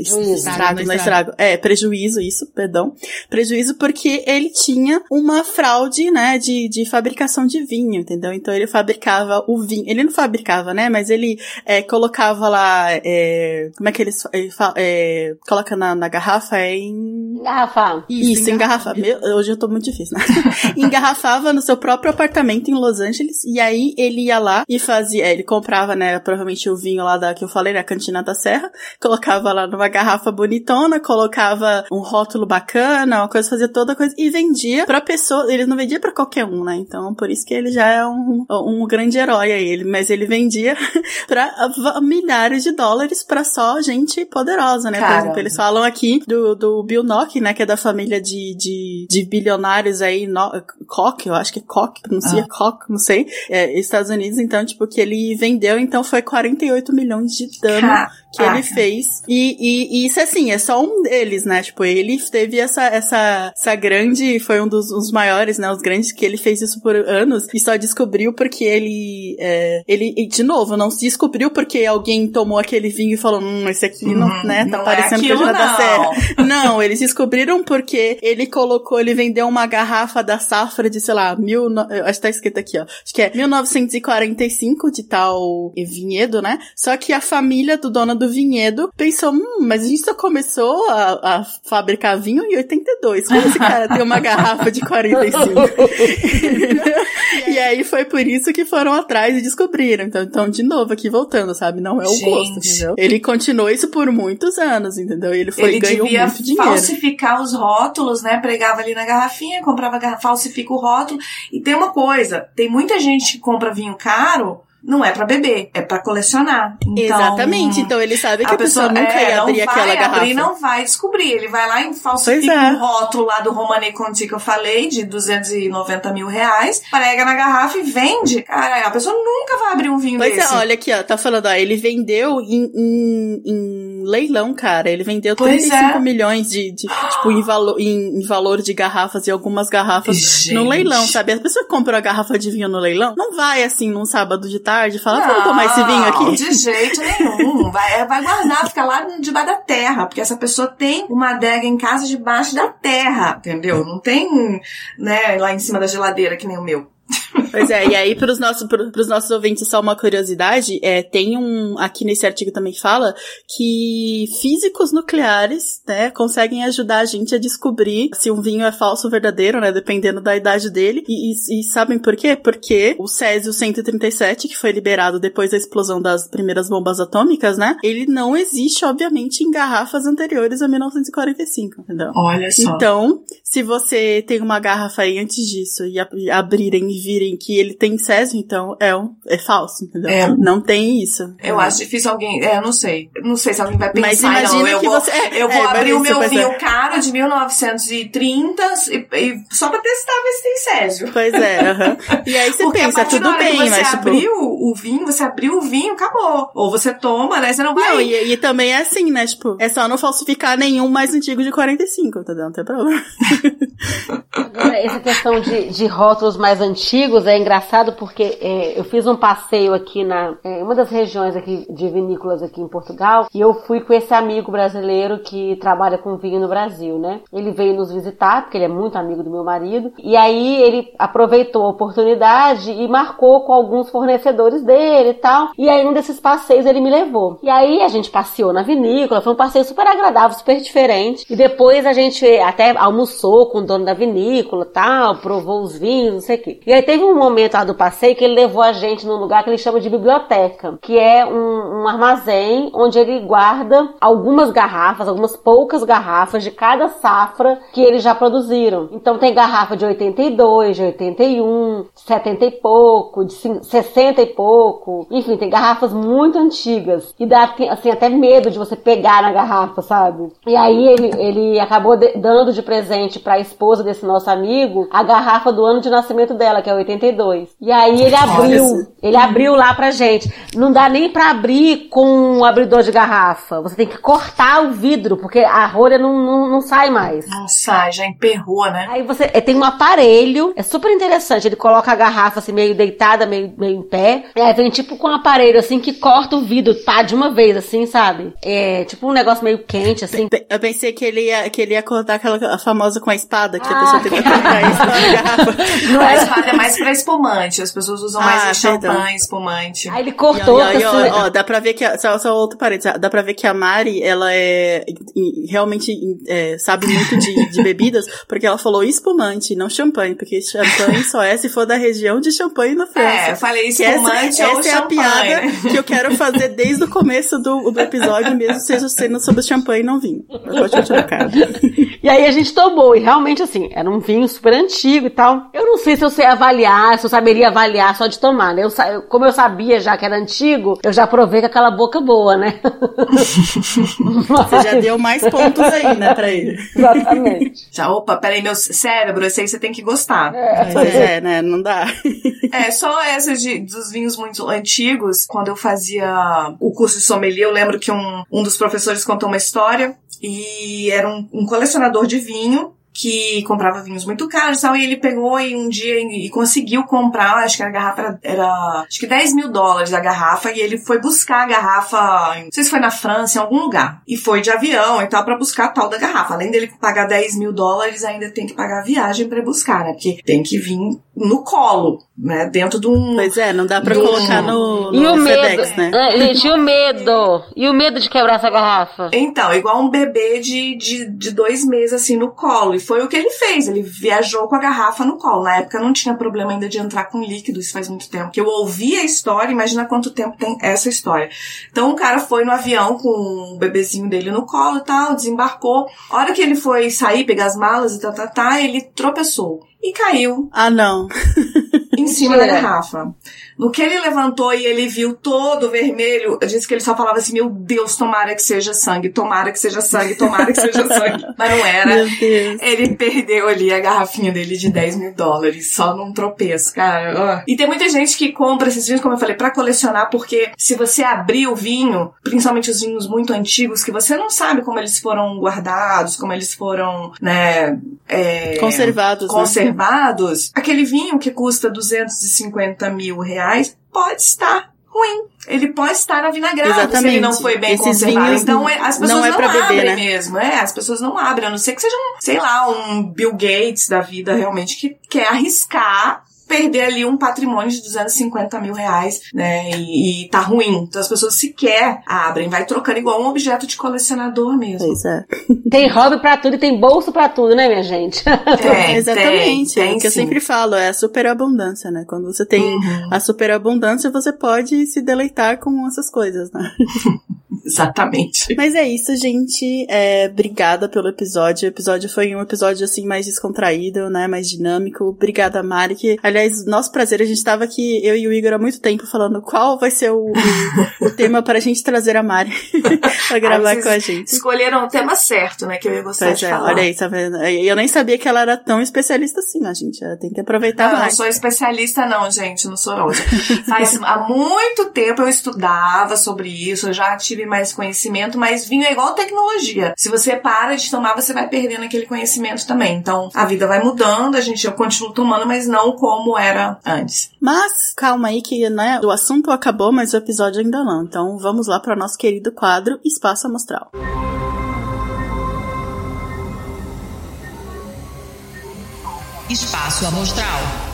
Speaker 2: estrago não estrago. É, prejuízo, isso, perdão. Prejuízo porque ele tinha uma fraude, né, de, de fabricação de vinho, entendeu? Então ele fabricava o vinho. Ele não fabricava, né, mas ele é, colocava lá, é, como é que eles ele fala, é, coloca na, na garrafa? É em...
Speaker 4: Engarrafar.
Speaker 2: Isso, isso engarrafar. hoje eu tô muito difícil, né? <laughs> Engarrafava no seu próprio apartamento em Los Angeles e aí ele ia lá e fazia, é, ele comprava, né, provavelmente o vinho lá da que eu falei, na Cantina da Serra, colocava lá numa garrafa bonitona colocava um rótulo bacana, uma coisa, fazia toda coisa e vendia pra pessoa. Ele não vendia para qualquer um, né? Então, por isso que ele já é um, um grande herói aí. Ele, mas ele vendia <laughs> pra milhares de dólares pra só gente poderosa, né? Por exemplo, eles falam aqui do, do Bill Nock, né? Que é da família de, de, de bilionários aí, no, Koch, eu acho que é Koch, pronuncia ah. Koch, não sei, é, Estados Unidos, então, tipo, que ele vendeu, então foi 48 milhões de dano que ele fez. E, e, e, isso, assim, é só um deles, né? Tipo, ele teve essa, essa, essa grande, foi um dos os maiores, né? Os grandes que ele fez isso por anos e só descobriu porque ele, é, ele, de novo, não se descobriu porque alguém tomou aquele vinho e falou, hum, esse aqui não, uhum. né? Tá não é parecendo é aquilo, que é da serra. Não, eles descobriram porque ele colocou, ele vendeu uma garrafa da safra de, sei lá, mil, acho que tá escrito aqui, ó. Acho que é 1945 de tal vinhedo, né? Só que a família do dono do do vinhedo pensou, hum, mas a gente só começou a, a fabricar vinho em 82. Como esse cara tem uma garrafa de 45? <laughs> e aí foi por isso que foram atrás e descobriram. Então, então de novo, aqui voltando, sabe? Não é o gente. gosto, entendeu? Ele continuou isso por muitos anos, entendeu? Ele foi ele ganhou muito dinheiro.
Speaker 3: falsificar os rótulos, né? Pregava ali na garrafinha, comprava garrafa, falsifica o rótulo. E tem uma coisa, tem muita gente que compra vinho caro não é para beber, é para colecionar. Então,
Speaker 2: Exatamente. Então ele sabe que a, a pessoa, pessoa, nunca é, ia abrir aquela garrafa.
Speaker 3: Abrir, não vai descobrir. Ele vai lá e falsifica é. o rótulo lá do Romane Conti que eu falei, de 290 mil reais, prega na garrafa e vende. Cara, a pessoa nunca vai abrir um vinho
Speaker 2: pois
Speaker 3: é, desse.
Speaker 2: Pois é, olha aqui, ó, tá falando, ó, ele vendeu em, em, em leilão, cara. Ele vendeu pois 35 é. milhões de, de tipo, em, valo, em, em, valor de garrafas e algumas garrafas Gente. no leilão, sabe? A pessoa que comprou a garrafa de vinho no leilão não vai assim num sábado de tarde e fala, vamos tomar esse vinho aqui.
Speaker 3: De jeito nenhum. <laughs> Vai, vai guardar, fica lá debaixo da terra, porque essa pessoa tem uma adega em casa debaixo da terra, entendeu? Não tem, né, lá em cima da geladeira que nem o meu.
Speaker 2: Pois é, e aí pros nossos, pros nossos ouvintes, só uma curiosidade, é, tem um, aqui nesse artigo também fala que físicos nucleares, né, conseguem ajudar a gente a descobrir se um vinho é falso ou verdadeiro, né, dependendo da idade dele, e, e, e sabem por quê? Porque o Césio 137, que foi liberado depois da explosão das primeiras bombas atômicas, né, ele não existe, obviamente, em garrafas anteriores a 1945, entendeu?
Speaker 3: Olha só.
Speaker 2: Então, se você tem uma garrafa aí antes disso e, e abrirem e virem que ele tem Césio, então é, um, é falso, entendeu? É. Não tem isso.
Speaker 3: Eu acho difícil alguém, é, eu não sei. Não sei se alguém vai pensar,
Speaker 2: Mas imagina
Speaker 3: não, eu
Speaker 2: que
Speaker 3: vou,
Speaker 2: você...
Speaker 3: Eu vou é, abrir o meu vinho é. caro de 1930 e, e, só pra testar ver se tem Césio.
Speaker 2: Pois é, uh -huh. E aí você
Speaker 3: Porque
Speaker 2: pensa, tudo bem,
Speaker 3: mas
Speaker 2: você
Speaker 3: tipo... abriu o, o vinho, você abriu o vinho, acabou. Ou você toma, né? Você não vai.
Speaker 2: Não, e, e também é assim, né? Tipo, é só não falsificar nenhum mais antigo de 45, entendeu? Não tem problema.
Speaker 4: Agora, essa questão de, de rótulos mais antigos é engraçado porque é, eu fiz um passeio aqui na é, uma das regiões aqui de vinícolas aqui em Portugal e eu fui com esse amigo brasileiro que trabalha com vinho no Brasil, né? Ele veio nos visitar porque ele é muito amigo do meu marido e aí ele aproveitou a oportunidade e marcou com alguns fornecedores dele e tal. E aí um desses passeios ele me levou. E aí a gente passeou na vinícola, foi um passeio super agradável, super diferente. E depois a gente até almoçou com o dono da vinícola, tal, provou os vinhos, não sei o quê. E aí teve um momento lá do passeio que ele levou a gente num lugar que ele chama de biblioteca, que é um, um armazém onde ele guarda algumas garrafas, algumas poucas garrafas de cada safra que eles já produziram. Então tem garrafa de 82, de 81, de 70 e pouco, de 60 e pouco. Enfim, tem garrafas muito antigas. E dá assim até medo de você pegar na garrafa, sabe? E aí ele, ele acabou de, dando de presente para a esposa desse nosso amigo a garrafa do ano de nascimento dela, que é 82. E aí ele abriu, ele abriu lá pra gente. Não dá nem para abrir com um abridor de garrafa. Você tem que cortar o vidro, porque a rolha não, não, não sai mais.
Speaker 3: Não sai, já emperrou, né?
Speaker 4: Aí você é, tem um aparelho, é super interessante. Ele coloca a garrafa assim, meio deitada, meio, meio em pé. Aí vem tipo com um aparelho assim que corta o vidro, tá? De uma vez, assim, sabe? É tipo um negócio meio quente, assim.
Speaker 2: Eu pensei que ele ia, que ele ia cortar aquela a famosa com a espada, que ah, a pessoa tem que <laughs> cortar isso na garrafa.
Speaker 3: Não a espada é mais pra espumante. As pessoas usam ah, mais champanhe, espumante.
Speaker 4: Aí ele cortou.
Speaker 2: E, e, ó, ó, dá pra ver que. A, só, só outro parênteses. Dá pra ver que a Mari, ela é. Realmente é, sabe muito de, de bebidas, <laughs> porque ela falou espumante, não champanhe, porque champanhe só é se for da região de champanhe na França.
Speaker 3: É, eu falei espumante essa,
Speaker 2: ou essa é a piada <laughs> que eu quero fazer desde o começo do, do episódio, mesmo seja sendo sobre champanhe e não vinho. Pode continuar, cara. <laughs>
Speaker 4: E aí a gente tomou, e realmente assim, era um vinho super antigo e tal. Eu não sei se eu sei avaliar, se eu saberia avaliar só de tomar, né? Eu, como eu sabia já que era antigo, eu já provei com aquela boca boa, né?
Speaker 2: Você já deu mais pontos aí, né, pra ele. <laughs>
Speaker 4: Exatamente.
Speaker 3: Já, opa, peraí, meu cérebro, esse aí você tem que gostar.
Speaker 2: É, pois é, né? Não dá.
Speaker 3: É, só essa de, dos vinhos muito antigos, quando eu fazia o curso de sommelier, eu lembro que um, um dos professores contou uma história e era um, um colecionador de vinho que comprava vinhos muito caros e tal, e ele pegou e um dia e, conseguiu comprar, acho que a garrafa era, era, acho que 10 mil dólares a garrafa, e ele foi buscar a garrafa, não sei se foi na França, em algum lugar, e foi de avião e tal, para buscar a tal da garrafa. Além dele pagar 10 mil dólares, ainda tem que pagar a viagem para buscar, né? Porque tem que vir no colo, né? Dentro de um.
Speaker 2: Pois é, não dá pra colocar no, no
Speaker 4: e o FedEx, medo, né? É, gente, e o medo? E o medo de quebrar essa garrafa?
Speaker 3: Então, igual um bebê de, de, de dois meses, assim, no colo. Foi o que ele fez. Ele viajou com a garrafa no colo. Na época não tinha problema ainda de entrar com líquido, isso faz muito tempo. Que eu ouvi a história, imagina quanto tempo tem essa história. Então o cara foi no avião com o bebezinho dele no colo e tal, desembarcou. A hora que ele foi sair, pegar as malas e tal, tá, tá, tá, ele tropeçou e caiu.
Speaker 2: Ah, não. <laughs>
Speaker 3: em cima da garrafa. No que ele levantou e ele viu todo vermelho, disse que ele só falava assim: Meu Deus, tomara que seja sangue, tomara que seja sangue, tomara que seja <laughs> sangue. Mas não era. Ele perdeu ali a garrafinha dele de 10 mil dólares, só num tropeço, cara. E tem muita gente que compra esses vinhos, como eu falei, para colecionar, porque se você abrir o vinho, principalmente os vinhos muito antigos, que você não sabe como eles foram guardados, como eles foram, né, é,
Speaker 2: conservados.
Speaker 3: Conservados. Né? Aquele vinho que custa 250 mil reais pode estar ruim. Ele pode estar na Exatamente. se ele não foi bem Esses conservado. Então é, as pessoas não, é não abrem beber, né? mesmo. É, as pessoas não abrem, a não ser que seja um, sei lá, um Bill Gates da vida realmente que quer arriscar perder ali um patrimônio de 250 mil reais, né? E, e tá ruim. Então as pessoas sequer abrem, vai trocando igual um objeto de colecionador mesmo.
Speaker 2: Pois é. <laughs>
Speaker 4: Tem hobby pra tudo e tem bolso pra tudo, né, minha gente?
Speaker 2: É, <laughs> <laughs> exatamente. Tem, tem, é o que eu sempre falo, é a superabundância, né? Quando você tem uhum. a superabundância, você pode se deleitar com essas coisas, né?
Speaker 3: Exatamente.
Speaker 2: Mas é isso, gente. É, obrigada pelo episódio. O episódio foi um episódio assim mais descontraído, né? Mais dinâmico. Obrigada, Mari. Que, aliás, Aliás, nosso prazer, a gente tava aqui, eu e o Igor há muito tempo falando qual vai ser o, o, o tema para a gente trazer a Mari <laughs> pra gravar com a gente.
Speaker 3: Escolheram o tema certo, né? Que eu ia gostar pois de é, falar.
Speaker 2: Olha aí, tá vendo? Eu nem sabia que ela era tão especialista assim, a gente. Tem que aproveitar
Speaker 3: não,
Speaker 2: mais.
Speaker 3: Não sou especialista, não, gente, não sou rosa. <laughs> Faz há muito tempo eu estudava sobre isso, eu já tive mais conhecimento, mas vinho é igual tecnologia. Se você para de tomar, você vai perdendo aquele conhecimento também. Então, a vida vai mudando, a gente eu continuo tomando, mas não como era antes.
Speaker 2: Mas, calma aí que, né, o assunto acabou, mas o episódio ainda não. Então, vamos lá para o nosso querido quadro Espaço Amostral. Espaço Amostral.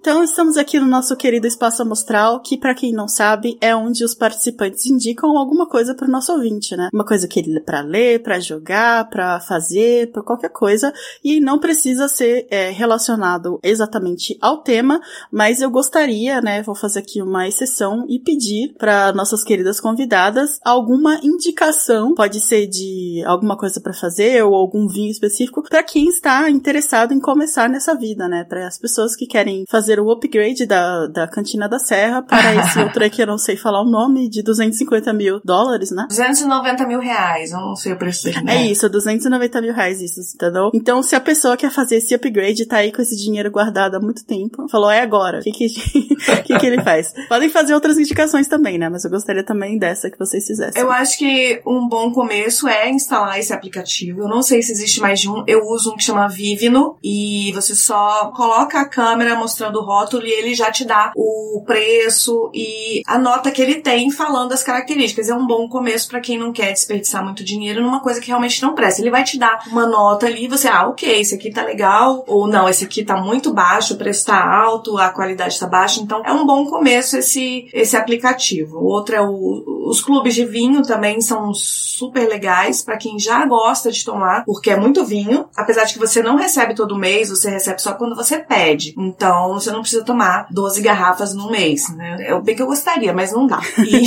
Speaker 2: Então, estamos aqui no nosso querido espaço amostral, que para quem não sabe, é onde os participantes indicam alguma coisa para o nosso ouvinte, né? Uma coisa que ele para ler, para jogar, para fazer, para qualquer coisa, e não precisa ser é, relacionado exatamente ao tema, mas eu gostaria, né, vou fazer aqui uma exceção e pedir para nossas queridas convidadas alguma indicação, pode ser de alguma coisa para fazer ou algum vinho específico para quem está interessado em começar nessa vida, né? Para as pessoas que querem fazer fazer o upgrade da, da Cantina da Serra para esse <laughs> outro aqui, eu não sei falar o nome, de 250 mil dólares, né?
Speaker 3: 290 mil reais, eu não sei o preço dele.
Speaker 2: Né? É isso, 290 mil reais, isso, entendeu? Então, se a pessoa quer fazer esse upgrade, tá aí com esse dinheiro guardado há muito tempo, falou, é agora, o que que, <laughs> que que ele faz? Podem fazer outras indicações também, né? Mas eu gostaria também dessa que vocês fizessem.
Speaker 3: Eu acho que um bom começo é instalar esse aplicativo. Eu não sei se existe mais de um. Eu uso um que chama Vivino e você só coloca a câmera mostrando do rótulo e ele já te dá o preço e a nota que ele tem falando as características. É um bom começo para quem não quer desperdiçar muito dinheiro numa coisa que realmente não presta. Ele vai te dar uma nota ali e você, ah, ok, esse aqui tá legal, ou não, esse aqui tá muito baixo, o preço tá alto, a qualidade tá baixa. Então é um bom começo esse, esse aplicativo. Outro é o, os clubes de vinho também são super legais para quem já gosta de tomar, porque é muito vinho. Apesar de que você não recebe todo mês, você recebe só quando você pede. Então, você não precisa tomar 12 garrafas no mês, né? É bem que eu gostaria, mas não dá.
Speaker 4: E...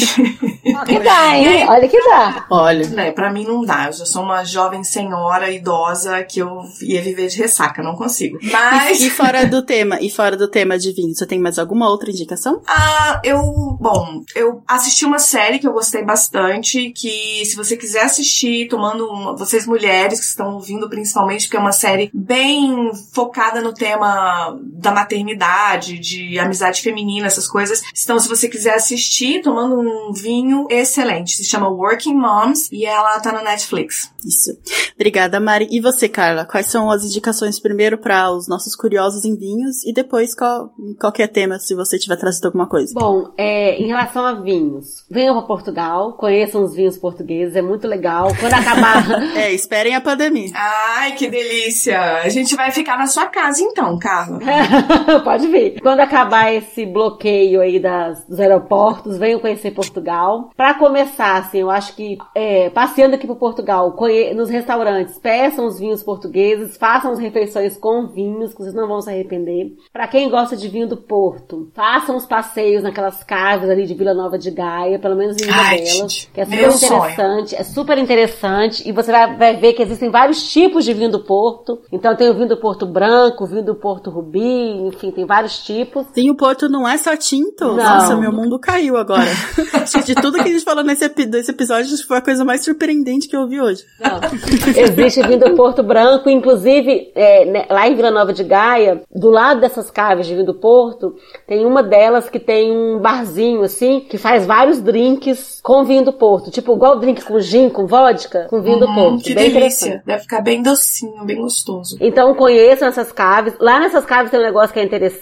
Speaker 4: que <laughs> dá, hein? <laughs> Olha que dá.
Speaker 2: Olha.
Speaker 3: Né, pra mim não dá. Eu já sou uma jovem senhora idosa que eu ia viver de ressaca, não consigo. Mas.
Speaker 2: E, e fora do tema, e fora do tema de vinho, você tem mais alguma outra indicação?
Speaker 3: Ah, eu. Bom, eu assisti uma série que eu gostei bastante, que se você quiser assistir, tomando uma, vocês mulheres que estão ouvindo principalmente, porque é uma série bem focada no tema da maternidade de amizade feminina, essas coisas. Então, se você quiser assistir, tomando um vinho excelente. Se chama Working Moms e ela tá no Netflix.
Speaker 2: Isso. Obrigada, Mari. E você, Carla? Quais são as indicações primeiro para os nossos curiosos em vinhos e depois qual, qualquer tema, se você tiver trazido alguma coisa?
Speaker 4: Bom, é, em relação a vinhos, venham para Portugal, conheçam os vinhos portugueses, é muito legal. Quando acabar. <laughs>
Speaker 2: é, esperem a pandemia.
Speaker 3: Ai, que delícia! A gente vai ficar na sua casa então, Carla. <laughs> <laughs>
Speaker 4: Pode vir. Quando acabar esse bloqueio aí das, dos aeroportos, venham conhecer Portugal. Para começar, assim, eu acho que é, passeando aqui por Portugal, nos restaurantes, peçam os vinhos portugueses, façam as refeições com vinhos, que vocês não vão se arrepender. Para quem gosta de vinho do Porto, façam os passeios naquelas casas ali de Vila Nova de Gaia, pelo menos em uma delas, que é super interessante, sonho. é super interessante e você vai, vai ver que existem vários tipos de vinho do Porto. Então tem o vinho do Porto branco, o vinho do Porto rubi, enfim, tem vários tipos.
Speaker 2: Sim, o Porto não é só tinto. Não. Nossa, meu mundo caiu agora. <laughs> Acho que de tudo que a gente falou nesse, nesse episódio, foi a coisa mais surpreendente que eu ouvi hoje.
Speaker 4: Não. Existe vinho do Porto Branco, inclusive é, né, lá em Vila Nova de Gaia, do lado dessas caves de vinho do Porto, tem uma delas que tem um barzinho assim, que faz vários drinks com vinho do Porto. Tipo, igual drink com gin, com vodka, com vinho do hum, Porto.
Speaker 3: Que bem delícia. Deve ficar bem docinho, bem gostoso.
Speaker 4: Então conheçam essas caves. Lá nessas caves tem um negócio que é interessante,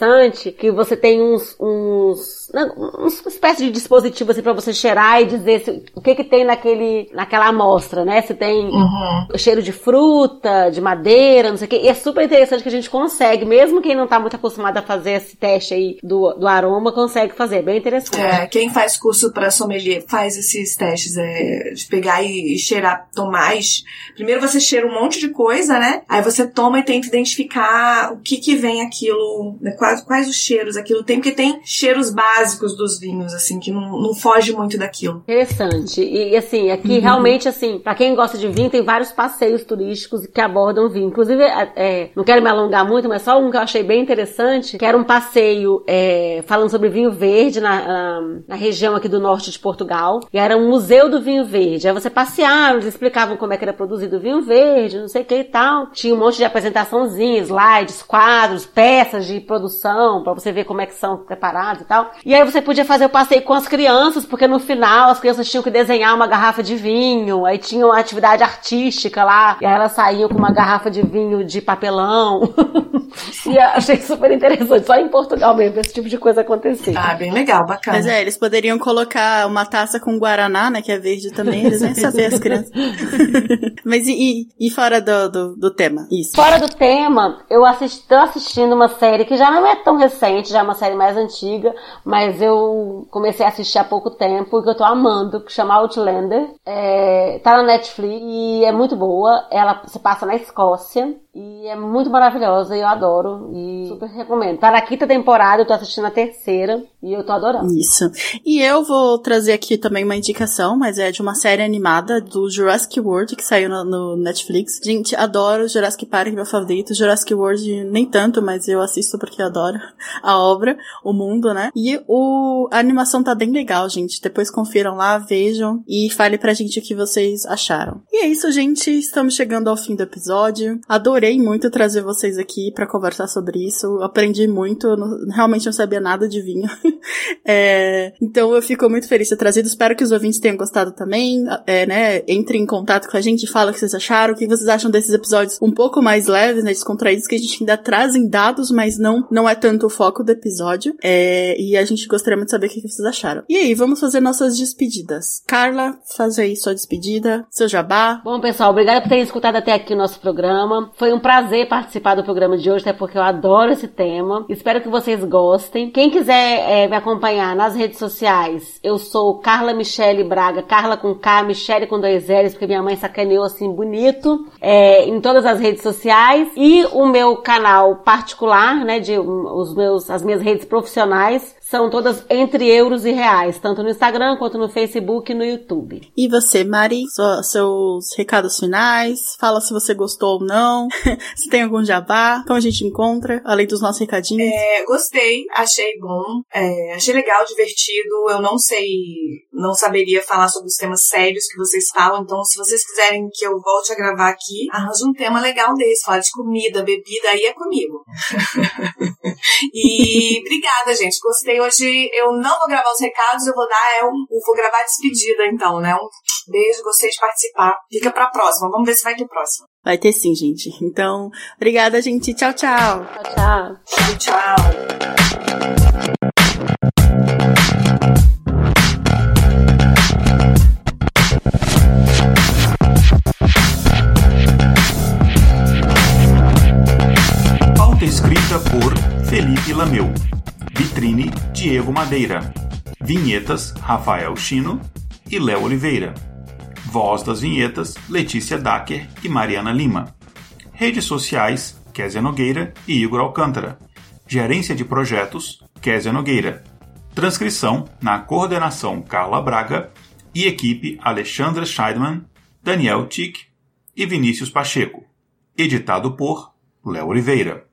Speaker 4: que você tem uns, uns, né, uma espécie de dispositivo assim pra você cheirar e dizer se, o que que tem naquele, naquela amostra, né? Se tem uhum. cheiro de fruta, de madeira, não sei o quê. E é super interessante que a gente consegue, mesmo quem não tá muito acostumado a fazer esse teste aí do, do aroma, consegue fazer. Bem interessante.
Speaker 3: É, quem faz curso para sommelier faz esses testes é, de pegar e, e cheirar, tomar. E, primeiro você cheira um monte de coisa, né? Aí você toma e tenta identificar o que que vem aquilo, né? Quais, quais os cheiros aquilo tem, porque tem cheiros básicos dos vinhos, assim, que não, não foge muito daquilo.
Speaker 4: Interessante. E, assim, aqui uhum. realmente, assim, para quem gosta de vinho, tem vários passeios turísticos que abordam vinho. Inclusive, é, é, não quero me alongar muito, mas só um que eu achei bem interessante, que era um passeio é, falando sobre vinho verde na, na, na, região aqui do norte de Portugal. E era um museu do vinho verde. Aí você passeava, eles explicavam como é que era produzido o vinho verde, não sei o que e tal. Tinha um monte de apresentaçãozinha, slides, quadros, peças de produção, para você ver como é que são preparados e tal. E aí você podia fazer o passeio com as crianças, porque no final as crianças tinham que desenhar uma garrafa de vinho, aí tinha uma atividade artística lá, e aí elas saíam com uma garrafa de vinho de papelão. <laughs> e achei super interessante, só em Portugal mesmo, esse tipo de coisa acontecer.
Speaker 3: Ah, bem legal, bacana.
Speaker 2: Mas é, eles poderiam colocar uma taça com guaraná, né, que é verde também, eles nem saber as crianças. <laughs> Mas e, e fora do, do, do, tema? Isso.
Speaker 4: Fora do tema, eu assisti, tô assistindo uma série que já não é tão recente, já é uma série mais antiga, mas eu comecei a assistir há pouco tempo, que eu tô amando, que chama Outlander. É, tá na Netflix e é muito boa. Ela se passa na Escócia. E é muito maravilhosa eu adoro. E super recomendo. Tá na quinta temporada, eu tô assistindo a terceira e eu tô adorando.
Speaker 2: Isso. E eu vou trazer aqui também uma indicação, mas é de uma série animada do Jurassic World que saiu no, no Netflix. Gente, adoro Jurassic Park, meu favorito. Jurassic World nem tanto, mas eu assisto porque adoro a obra, o mundo, né? E o, a animação tá bem legal, gente. Depois confiram lá, vejam e fale pra gente o que vocês acharam. E é isso, gente. Estamos chegando ao fim do episódio. Adorei adorei muito trazer vocês aqui para conversar sobre isso. Aprendi muito, não, realmente não sabia nada de vinho. <laughs> é, então eu fico muito feliz de ter trazido. Espero que os ouvintes tenham gostado também. É, né, entrem em contato com a gente, fala o que vocês acharam, o que vocês acham desses episódios um pouco mais leves, né, descontraídos, que a gente ainda trazem dados, mas não, não é tanto o foco do episódio. É, e a gente gostaria muito de saber o que vocês acharam. E aí, vamos fazer nossas despedidas. Carla, faz aí sua despedida, seu jabá.
Speaker 4: Bom, pessoal, obrigada por terem escutado até aqui o nosso programa. Foi foi um prazer participar do programa de hoje, até porque eu adoro esse tema. Espero que vocês gostem. Quem quiser é, me acompanhar nas redes sociais, eu sou Carla Michele Braga, Carla com K, Michele com dois L's, porque minha mãe sacaneou assim bonito, é, em todas as redes sociais. E o meu canal particular, né, de os meus, as minhas redes profissionais, são todas entre euros e reais, tanto no Instagram quanto no Facebook e no YouTube.
Speaker 2: E você, Mari, seus recados finais, fala se você gostou ou não, <laughs> se tem algum jabá, como a gente encontra, além dos nossos recadinhos.
Speaker 3: É, gostei, achei bom, é, achei legal, divertido, eu não sei, não saberia falar sobre os temas sérios que vocês falam, então se vocês quiserem que eu volte a gravar aqui, arranja um tema legal desse, falar de comida, bebida, aí é comigo. <laughs> e obrigada, gente, gostei hoje eu não vou gravar os recados, eu vou dar, é um, vou gravar a despedida então, né? Um beijo, gostei de participar. Fica pra próxima, vamos ver se vai ter próxima.
Speaker 2: Vai ter sim, gente. Então, obrigada, gente. Tchau, tchau.
Speaker 4: Tchau, tchau.
Speaker 3: Tchau,
Speaker 1: Pauta Felipe Lameu. Vitrine Diego Madeira. Vinhetas Rafael Chino e Léo Oliveira. Voz das vinhetas Letícia Dacker e Mariana Lima. Redes sociais Kézia Nogueira e Igor Alcântara. Gerência de projetos Kézia Nogueira. Transcrição na coordenação Carla Braga e equipe Alexandra Scheidman, Daniel Tick e Vinícius Pacheco. Editado por Léo Oliveira.